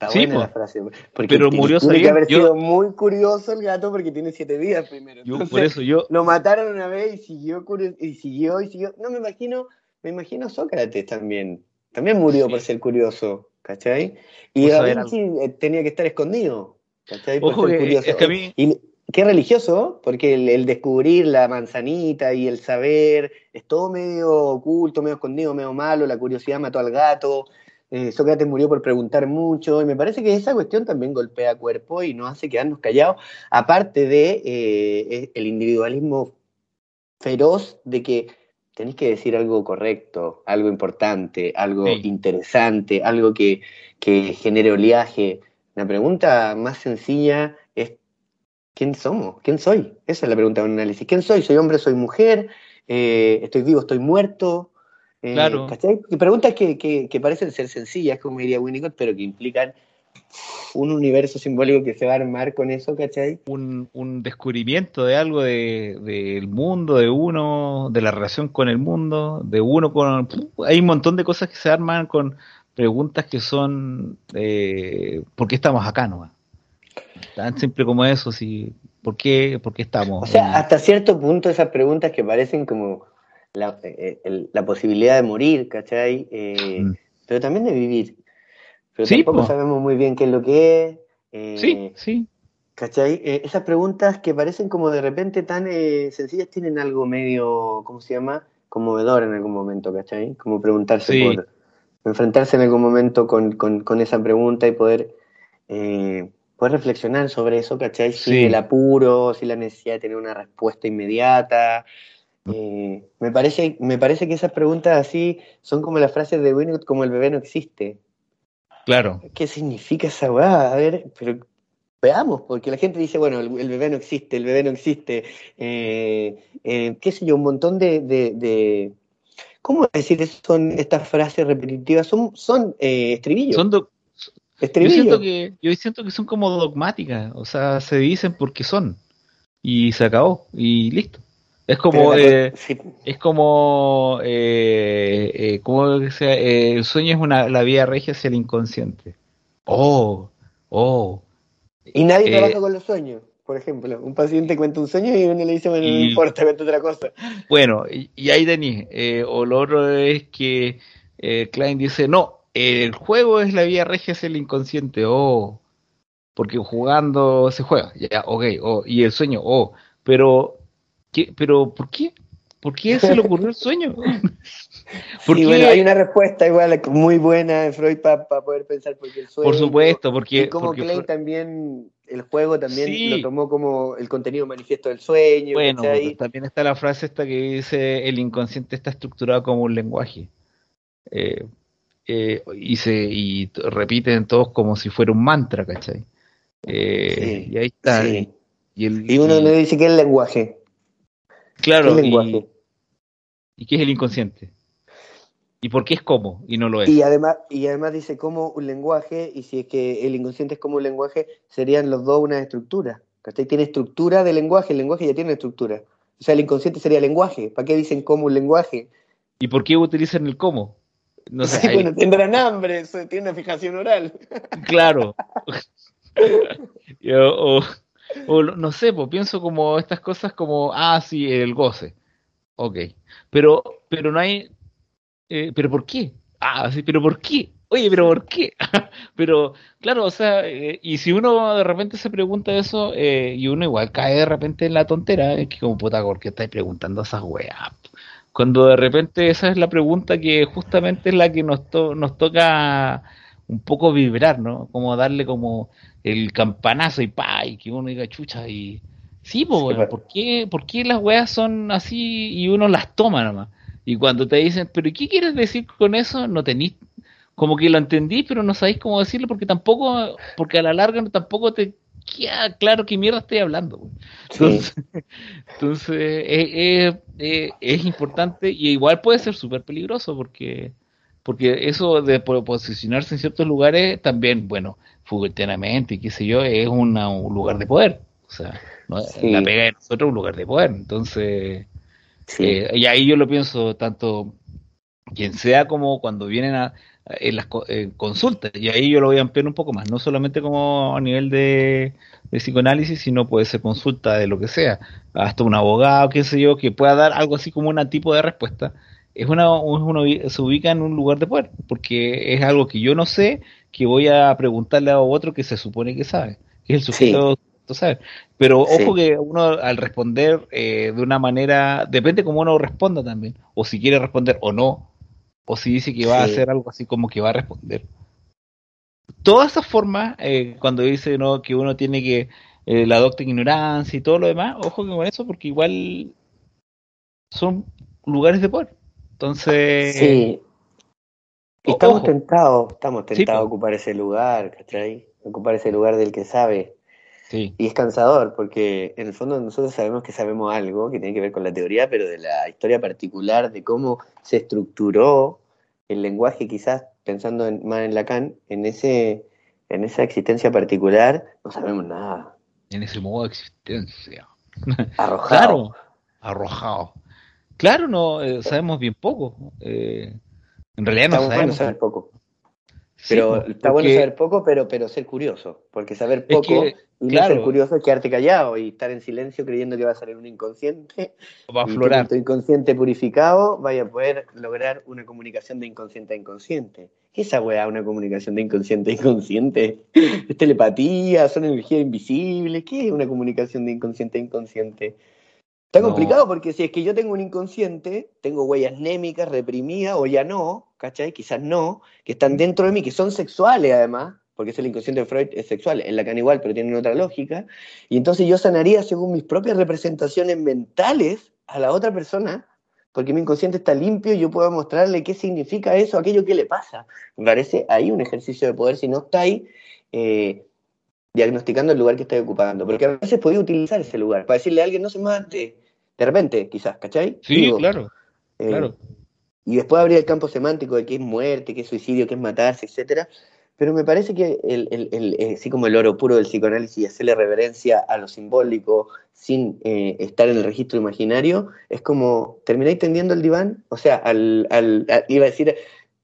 Está Sí, buena po. la frase. Porque Pero murió tiene que haber yo- sido muy curioso el gato porque tiene siete vidas primero. Yo, Entonces, por eso yo, Lo mataron una vez y siguió curio- y siguió y siguió. No me imagino, me imagino Sócrates también. También murió Sí. por ser curioso, ¿cachai? Y saber Vinci eh, tenía que estar escondido, ¿cachai? Por Ojo ser curioso. es que a mí- Y qué religioso, porque el, el descubrir la manzanita y el saber es todo medio oculto, medio escondido, medio malo. La curiosidad mató al gato. Eh, Sócrates murió por preguntar mucho, y me parece que esa cuestión también golpea cuerpo y nos hace quedarnos callados, aparte de eh, el individualismo feroz de que tenéis que decir algo correcto, algo importante, algo Sí. interesante, algo que, que genere oleaje. La pregunta más sencilla es, ¿quién somos? ¿Quién soy? Esa es la pregunta de un análisis. ¿Quién soy? ¿Soy hombre? ¿Soy mujer? Eh, ¿Estoy vivo? ¿Estoy muerto? Eh, Claro. ¿cachai? Y preguntas que, que, que parecen ser sencillas, como diría Winnicott, pero que implican un universo simbólico que se va a armar con eso, ¿cachai? un, un descubrimiento de algo de- del mundo, de uno, de la relación con el mundo, de uno con... Hay un montón de cosas que se arman con preguntas que son... Eh, ¿Por qué estamos acá nomás? Tan simple como eso, sí. ¿Por qué, por qué estamos? O sea, en- hasta cierto punto esas preguntas que parecen como la, eh, el- la posibilidad de morir, ¿cachai? Eh, Mm. Pero también de vivir. Pero Sí, tampoco po. sabemos muy bien qué es lo que es. eh, sí, sí. ¿Cachai? Eh, esas preguntas que parecen como de repente tan eh, sencillas tienen algo medio, ¿cómo se llama? Conmovedor en algún momento, ¿cachai? Como preguntarse Sí. por, enfrentarse en algún momento con, con- con esa pregunta y poder, reflexionar sobre eso, ¿cachai? Sí. el apuro, sin la necesidad de tener una respuesta inmediata. Eh, me, parece, me parece que esas preguntas así son como las frases de Winnicott, como el bebé no existe. Claro. ¿Qué significa esa weá? A ver, pero veamos, porque la gente dice, bueno, el, el bebé no existe, el bebé no existe, eh, eh, qué sé yo, un montón de, de, de- ¿cómo decir? Son estas frases repetitivas, son, son eh, estribillos. Son do- yo estribillos. siento que yo siento que son como dogmáticas, o sea, se dicen porque son y se acabó y listo. Es como eh, sí, es como eh, eh, como que sea, eh, el sueño es una la vía regia hacia el inconsciente. Oh, oh. y nadie eh, trabaja con los sueños. Por ejemplo, un paciente cuenta un sueño y uno le dice, bueno, no importa, cuenta otra cosa. Bueno, y, y ahí tenéis. eh, o lo otro es que eh, Klein dice, no, el juego es la vía regia hacia el inconsciente. Oh, porque jugando se juega. Ya, ok. Oh, y el sueño, oh. Pero, ¿qué, pero ¿por qué? ¿Por qué se le ocurrió el sueño? [LAUGHS] ¿Por Sí, bueno, hay una respuesta igual muy buena de Freud para poder pensar por qué el sueño. Por supuesto, porque... y como porque Klein fue- también, el juego también Sí. lo tomó como el contenido manifiesto del sueño. Bueno, también está la frase esta que dice el inconsciente está estructurado como un lenguaje. Eh, eh, y se y repiten todos como si fuera un mantra, ¿cachai? Eh, Sí, y ahí está. sí. Y, el, Y uno le dice que es el lenguaje. Claro, ¿Qué es y- qué es el inconsciente? ¿Y por qué es como y no lo es? Y además, y además dice como un lenguaje, y si es que el inconsciente es como un lenguaje, serían los dos una estructura. ¿cachai? Tiene estructura de lenguaje, el lenguaje ya tiene estructura. O sea, el inconsciente sería lenguaje. ¿Para qué dicen como un lenguaje? ¿Y por qué utilizan el cómo? No sé, [LAUGHS] Sí, hay- bueno, tendrán hambre, eso tiene una fijación oral. Claro. [LAUGHS] [LAUGHS] Yo, o, o no sé, pues pienso como estas cosas como, ah, sí, el goce. Ok. Pero, pero no hay, eh, pero ¿por qué? Ah, sí, pero ¿por qué? Oye, pero ¿por qué? [LAUGHS] pero, claro, o sea, eh, y si uno de repente se pregunta eso, eh, y uno igual cae de repente en la tontera, es que como puta, ¿por qué estáis preguntando esas weas? Cuando de repente esa es la pregunta que justamente es la que nos, to- nos toca un poco vibrar, ¿no? Como darle como el campanazo y pa, y que uno diga chucha y... Sí, pues, Sí, bueno. ¿por qué, ¿por qué las weas son así y uno las toma nomás? Y cuando te dicen, pero ¿y qué quieres decir con eso? No tenís, como que lo entendí, pero no sabéis cómo decirlo porque tampoco, porque a la larga no, tampoco te queda claro qué mierda estoy hablando. Sí. Entonces, [LAUGHS] entonces eh, eh, eh, es importante y igual puede ser súper peligroso porque porque eso de po- posicionarse en ciertos lugares también, bueno, fugatenamente y qué sé yo, es una- un lugar de poder. O sea, ¿no? Sí. la pega de nosotros es un lugar de poder. Entonces, Sí. eh, y ahí yo lo pienso tanto quien sea como cuando vienen a, en las consultas. Y ahí yo lo voy a ampliar un poco más, no solamente como a nivel de, psicoanálisis, sino puede ser consulta de lo que sea, hasta un abogado, qué sé yo, que pueda dar algo así como un tipo de respuesta. Es una, uno se ubica en un lugar de poder, porque es algo que yo no sé, que voy a preguntarle a otro que se supone que sabe, que es el sujeto sabe. Pero ojo que uno al responder eh, de una manera, depende cómo uno responda también, o si quiere responder o no, o si dice que va a hacer algo así como que va a responder. Todas esas formas, eh, cuando dice ¿no? que uno tiene que eh, la adopta ignorancia y todo lo demás, ojo que con eso, porque igual son lugares de poder. Entonces. Sí. Estamos tentados, estamos tentados a ocupar ese lugar, ¿cachai? Ocupar ese lugar del que sabe. Sí. Y es cansador, porque en el fondo nosotros sabemos que sabemos algo que tiene que ver con la teoría, pero de la historia particular, de cómo se estructuró el lenguaje, quizás pensando más en Lacan, en, ese, en esa existencia particular, no sabemos nada. En ese modo de existencia. Arrojado. Claro, arrojado. Claro, no eh, sabemos bien poco. Eh, en realidad no sabemos. saber poco. Pero está bueno saber poco, pero, pero ser curioso. Porque saber poco y no ser curioso es quedarte callado y estar en silencio creyendo que va a salir un inconsciente. Va a aflorar. tu inconsciente purificado vaya a poder lograr una comunicación de inconsciente a inconsciente. ¿Qué es esa weá, una comunicación de inconsciente a inconsciente? [LAUGHS] ¿Es telepatía? ¿Son energías invisibles? ¿Qué es una comunicación de inconsciente a inconsciente? Está complicado porque si es que yo tengo un inconsciente, tengo huellas némicas, reprimidas o ya no, ¿cachai? Quizás no, que están dentro de mí, que son sexuales además, porque es el inconsciente de Freud, es sexual, en Lacan igual, pero tienen otra lógica, y entonces yo sanaría según mis propias representaciones mentales a la otra persona, porque mi inconsciente está limpio y yo puedo mostrarle qué significa eso, aquello que le pasa. Me parece ahí un ejercicio de poder, si no está ahí, eh, diagnosticando el lugar que estoy ocupando, porque a veces podía utilizar ese lugar para decirle a alguien no se mate, de repente, quizás, ¿cachai? Sí, claro, eh, claro. Y después habría el campo semántico de qué es muerte, qué es suicidio, qué es matarse, etcétera. Pero me parece que el, el, el, eh, así como el oro puro del psicoanálisis y hacerle reverencia a lo simbólico sin eh, estar en el registro imaginario, es como, ¿termináis tendiendo el diván? O sea, al, al, iba a decir,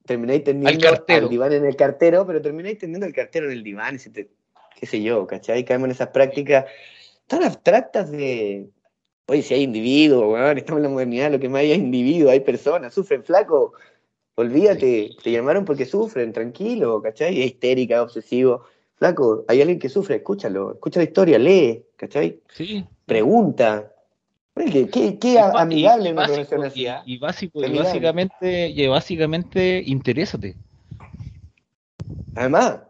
termináis tendiendo al, diván en el cartero, pero termináis tendiendo el cartero en el diván, y te, qué sé yo, ¿cachai? Caemos en esas prácticas tan abstractas de, oye, si hay individuos, weón, estamos en la modernidad, lo que más hay es individuos, hay personas, sufren flaco, olvídate, te llamaron porque sufren, tranquilo, ¿cachai? Es histérica, obsesivo. Flaco, hay alguien que sufre, escúchalo, escucha la historia, lee, ¿cachai? Sí. Pregunta. Qué, qué, amigable una profesión así. Y, básico, y básicamente, y básicamente, interésate. Además.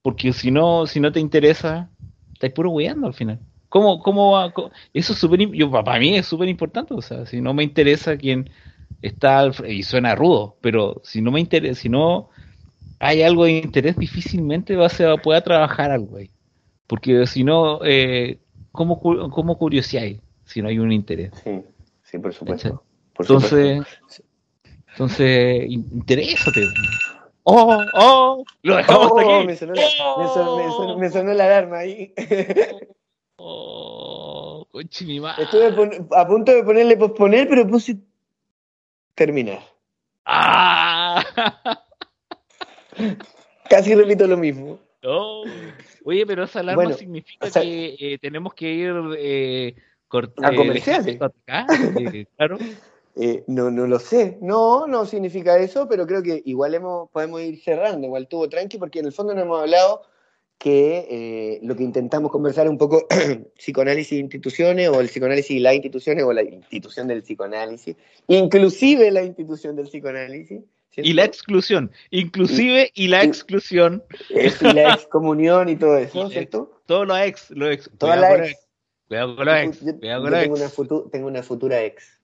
Porque si no, si no te interesa, estás puro weyando al final. ¿Cómo, cómo va? Eso es súper, para mí es súper importante, o sea, si no me interesa quién está, y suena rudo, pero si no me interesa, si no hay algo de interés, difícilmente va a, pueda trabajar algo ahí. Porque si no, eh, ¿cómo, cómo curiosidad si no hay un interés? Sí, sí, por supuesto. entonces, entonces, interésate. ¡Oh! ¡Oh! Lo dejamos oh, aquí. Me sonó, la, me, me sonó la alarma ahí. Oh, Estuve a punto de ponerle posponer, pero puse terminar. ¡Ah! Casi repito lo mismo. Oye, pero esa alarma significa que eh, tenemos que ir eh, a comerciales. Eh, claro. [LAUGHS] Eh, no, no lo sé. No, no significa eso, pero creo que igual hemos, podemos ir cerrando. Igual tuvo tranqui, porque en el fondo no hemos hablado que eh, lo que intentamos conversar es un poco [CLEARS THROAT] psicoanálisis de instituciones o el psicoanálisis y las instituciones o la institución del psicoanálisis, inclusive la institución del psicoanálisis. Y la exclusión, inclusive y, la exclusión. y la excomunión y todo eso, ¿cierto? Todo lo ex, lo ex. Toda la ex. Cuidado con la ex. Yo, tengo, Una tengo una futura ex.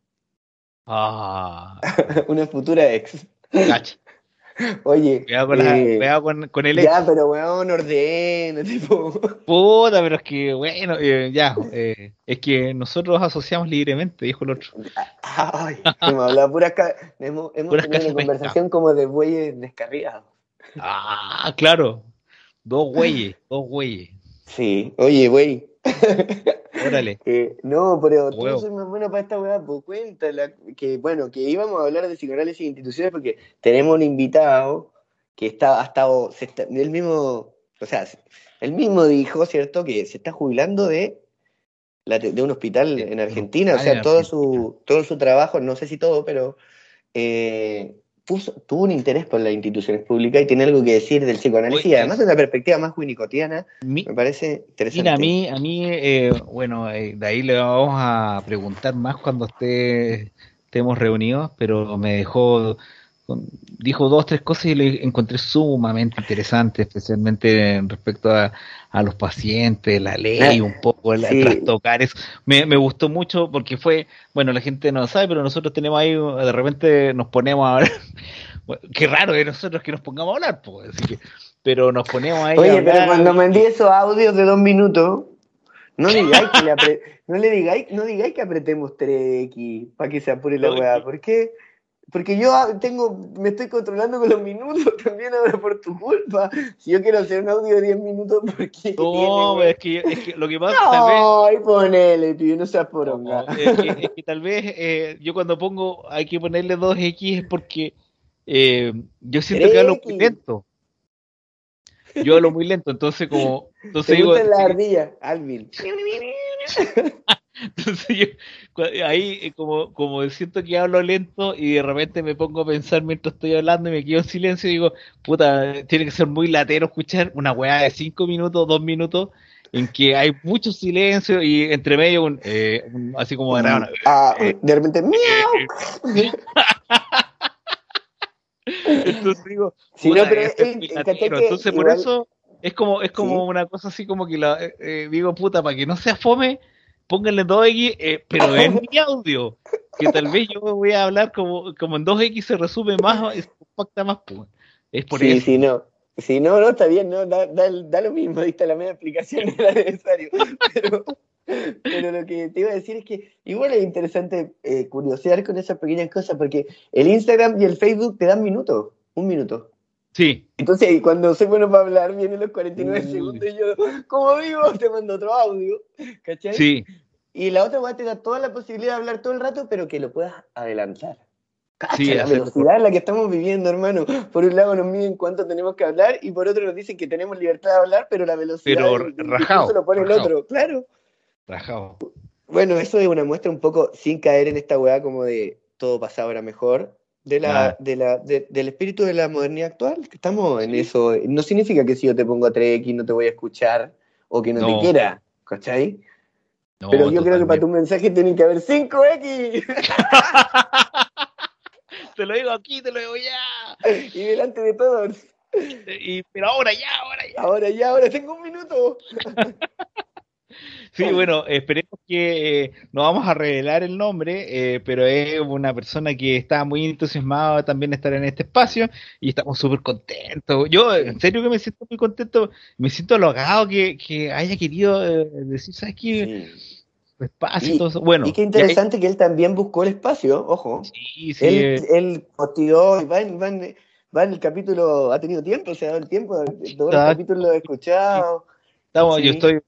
Ah. [LAUGHS] una futura ex. Oye. [LAUGHS] Cuidado con, eh, con, con, el ex. Ya, pero weón, ordena, [LAUGHS] tipo. Puta, pero es que, bueno, eh, ya. Eh, es que nosotros asociamos libremente, dijo el otro. [LAUGHS] Ay, hemos hablado puras. Hemos, hemos tenido una conversación como de bueyes descarriados. Ah, claro. Dos güeyes, dos güeyes. Sí, oye, güey. Órale. [LAUGHS] Eh, no, pero tú eres más bueno para esta weá, pues cuéntala. Que bueno, que íbamos a hablar de psicoanálisis e instituciones porque tenemos un invitado que está, ha estado, se está- él mismo, o sea, él mismo dijo, ¿cierto?, que se está jubilando de, la de un hospital en Argentina, o sea, todo su, todo su trabajo, no sé si todo, pero eh, puso, tuvo un interés por las instituciones públicas y tiene algo que decir del psicoanálisis y además de una perspectiva más winnicottiana, Mi- me parece interesante. Mira, a mí, a mí eh, bueno, eh, de ahí le vamos a preguntar más cuando esté, estemos reunidos, pero me dejó, con- dijo dos, tres cosas y le encontré sumamente interesante, especialmente en respecto a, a los pacientes, la ley, Ah, un poco, el sí. trastocar eso. Me, me gustó mucho porque fue, bueno, la gente no sabe, pero nosotros tenemos ahí, de repente nos ponemos a hablar. [LAUGHS] Qué raro de nosotros que nos pongamos a hablar, pues, así que, pero nos ponemos ahí a Oye, pero hablar. cuando me envíe esos audios de dos minutos, no digáis que le apre- no le digáis, no digáis que apretemos 3X para que se apure la [LAUGHS] No, weá. ¿Por qué? Porque yo tengo, me estoy controlando con los minutos [LAUGHS] también ahora por tu culpa. Si yo quiero hacer un audio de 10 minutos, ¿por qué? No, tiene, es que, es que lo que pasa tal vez, No, ponele, tío, no seas poronga. no, es que, es que tal vez eh, yo cuando pongo hay que ponerle 2X es porque eh, yo siento que hablo muy 3X. lento. Yo hablo muy lento, entonces como [LAUGHS] entonces ¿Te digo, sí, ardillas, Alvin? [LAUGHS] entonces yo ahí eh, como como siento que hablo lento y de repente me pongo a pensar mientras estoy hablando y me quedo en silencio y digo, puta, tiene que ser muy latero escuchar una weá de 5 minutos, 2 minutos en que hay mucho silencio y entre medio un, eh, un- así como de raro, Ah, de repente, miau. Entonces digo, puta, no, pero eh, latero. ¿cachai que Entonces por igual- eso es como es como Sí. una cosa así como que la, eh, eh, digo, puta, para que no sea fome, pónganle 2X, eh, pero [LAUGHS] en mi audio, que tal vez yo voy a hablar como, como en 2X se resume más, se compacta más, pues. Es por sí, eso. sí, no. Sí, no, no, está bien, no, da, da, da lo mismo, diste la media explicación, [LAUGHS] era necesario. Pero, pero lo que te iba a decir es que igual es interesante eh, curiosear con esas pequeñas cosas, porque el Instagram y el Facebook te dan minutos, un minuto. Sí, Entonces, cuando soy bueno para hablar, vienen los 49 Uy. segundos y yo, como digo, te mando otro audio, ¿cachai? sí. Y la otra weá te da toda la posibilidad de hablar todo el rato, pero que lo puedas adelantar. Cacha Sí, la velocidad en la que estamos viviendo, hermano. Por un lado nos miden cuánto tenemos que hablar y por otro nos dicen que tenemos libertad de hablar, pero la velocidad Pero del- discurso lo pone el otro. Claro. Rajado. Bueno, eso es una muestra un poco sin caer en esta weá como de todo pasa ahora mejor. De la, de la, de- del espíritu de la modernidad actual, que estamos en eso. No significa que si yo te pongo a 3X no te voy a escuchar o que no, No. te quiera, ¿cachai? No, Pero yo creo que para tu mensaje tiene que haber 5X [LAUGHS] Te lo digo aquí, te lo digo ya. y delante de todos. Y, pero ahora ya, ahora ya. Ahora ya, ahora tengo un minuto. [LAUGHS] Sí, bueno, esperemos que eh, no vamos a revelar el nombre, eh, pero es una persona que está muy entusiasmada también de estar en este espacio y estamos súper contentos. Yo, en serio que me siento muy contento, me siento halagado que, que haya querido eh, decir, ¿sabes qué? Espacio y, todo eso. Bueno, y qué interesante que él también buscó el espacio, ojo. sí, sí, él, él y va en, va, en, va en el capítulo, ha tenido tiempo, se ha dado el tiempo, todos los Exacto. capítulos lo he escuchado. estamos, sí. yo estoy,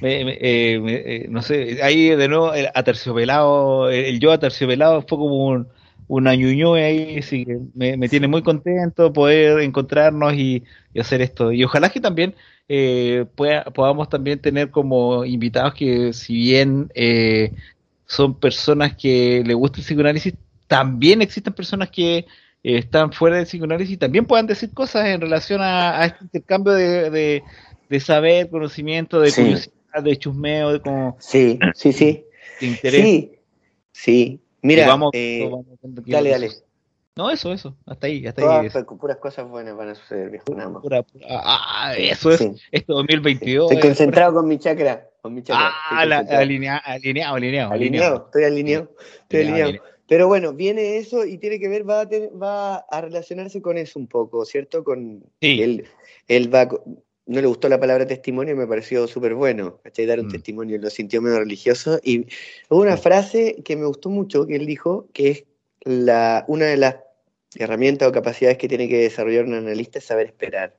me- me- eh, me- eh, no sé, ahí de nuevo el aterciopelado, el, el yo aterciopelado fue como un, una ahí, así que me, me tiene muy contento poder encontrarnos y, y hacer esto. Y ojalá que también eh, pueda- podamos también tener como invitados que si bien eh, son personas que le gusta el psicoanálisis, también existen personas que eh, están fuera del psicoanálisis y también puedan decir cosas en relación a, a este intercambio de, de, de saber, conocimiento, de Sí. curiosidad, de chusmeo, de, como, Sí, sí, sí. [CLEARS THROAT] de interés. Sí, sí. Mira, vamos- eh, vamos dale, dale. No, eso, eso, hasta ahí, hasta Todas ahí. puras cosas buenas van a suceder, viejo. Nada más. pura- pura- ah, ah, eso es, Sí. esto 2022. Estoy es concentrado con mi chakra. Con mi chakra. Ah, estoy la- concentrado. alinea- alineado, alineado, alineado, estoy alineado. Estoy Alineado, alineado. Pero bueno, viene eso y tiene que ver, va a, va a relacionarse con eso un poco, ¿cierto? Con Sí. él, él va, no le gustó la palabra testimonio y me pareció súper bueno, ¿cachai? Dar un Mm. testimonio, lo sintió medio religioso. Y hubo una frase que me gustó mucho que él dijo, que es la, una de las herramientas o capacidades que tiene que desarrollar un analista es saber esperar.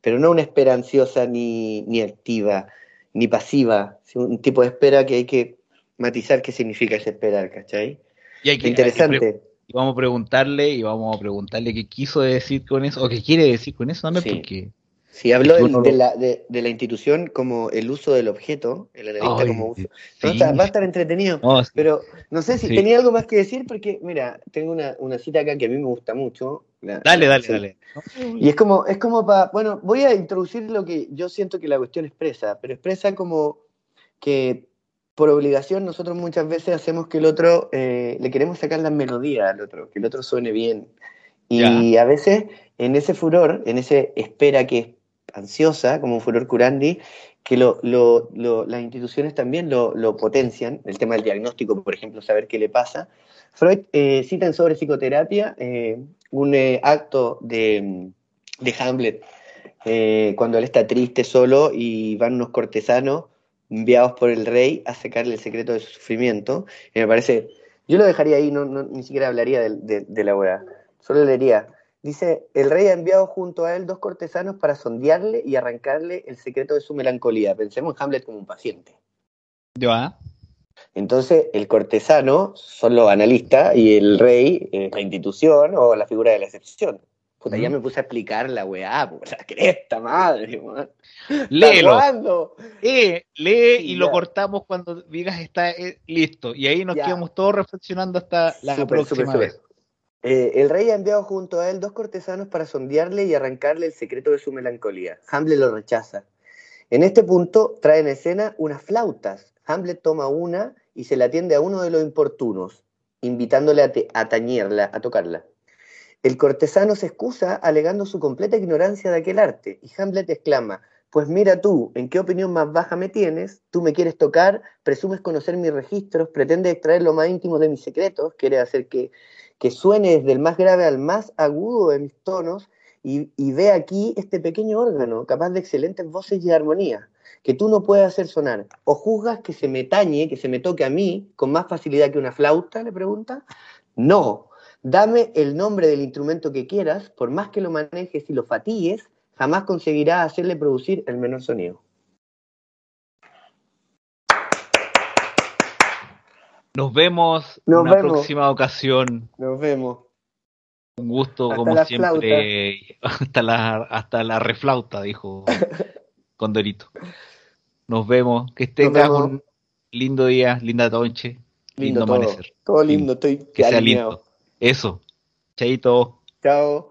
Pero no una espera ansiosa ni, ni activa, ni pasiva, un tipo de espera que hay que matizar qué significa ese esperar, ¿cachai? Y hay que, Interesante. hay que pre- y vamos a preguntarle y vamos a preguntarle qué quiso decir con eso o qué quiere decir con eso también Sí. porque Sí, habló Es que del- uno de, lo- la, de, de la institución como el uso del objeto, el analista Ay, como uso. sí. No, está- va a estar entretenido. No, sí. Pero no sé si Sí. tenía algo más que decir, porque, mira, tengo una, una cita acá que a mí me gusta mucho. La- dale dale dale Y es como, es como para, bueno, voy a introducir lo que yo siento que la cuestión expresa, pero expresa como que por obligación nosotros muchas veces hacemos que el otro, eh, le queremos sacar la melodía al otro, que el otro suene bien. Y a veces en ese furor, en ese espera que es ansiosa, como furor curandi, que lo, las instituciones también lo, potencian, el tema del diagnóstico, por ejemplo, saber qué le pasa. Freud eh, cita en sobre psicoterapia eh, un eh, acto de, de Hamlet, eh, cuando él está triste solo y van unos cortesanos enviados por el rey a sacarle el secreto de su sufrimiento. Me parece, yo lo dejaría ahí, no, ni siquiera hablaría de- de la obra, solo leería. Dice, el rey ha enviado junto a él dos cortesanos para sondearle y arrancarle el secreto de su melancolía. Pensemos en Hamlet como un paciente. ya Entonces, el cortesano son los analistas y el rey es la institución o la figura de la excepción. Puta, ya Ujú. me puse a explicar la weá, por la cresta, madre, weón. léelo ¿Hasta cuándo? lee, lee y lo ya. cortamos cuando digas está eh, listo y ahí nos Ya. quedamos todos reflexionando hasta la próxima vez. Eh, el rey ha enviado junto a él dos cortesanos para sondearle y arrancarle el secreto de su melancolía. Hamlet lo rechaza. En este punto trae en escena unas flautas. Hamlet toma una y se la atiende a uno de los importunos, invitándole a, a tañerla, a tocarla. El cortesano se excusa alegando su completa ignorancia de aquel arte, y Hamlet exclama, pues mira tú, ¿en qué opinión más baja me tienes? Tú me quieres tocar, presumes conocer mis registros, pretendes extraer lo más íntimo de mis secretos, quieres hacer que, que suene desde el más grave al más agudo de mis tonos, y, y ve aquí este pequeño órgano, capaz de excelentes voces y armonía, que tú no puedes hacer sonar. ¿O juzgas que se me tañe, que se me toque a mí con más facilidad que una flauta? Le pregunta. No, dame el nombre del instrumento que quieras, por más que lo manejes y lo fatigues, jamás conseguirás hacerle producir el menor sonido. nos vemos en una vemos. próxima ocasión. Nos vemos. un gusto Hasta como siempre. [LAUGHS] hasta la hasta la reflauta dijo Condorito. Nos vemos. Que tengas un lindo día linda noche lindo, Lindo todo. amanecer. Todo lindo, estoy que sea lindo. eso. Chaito. Chao.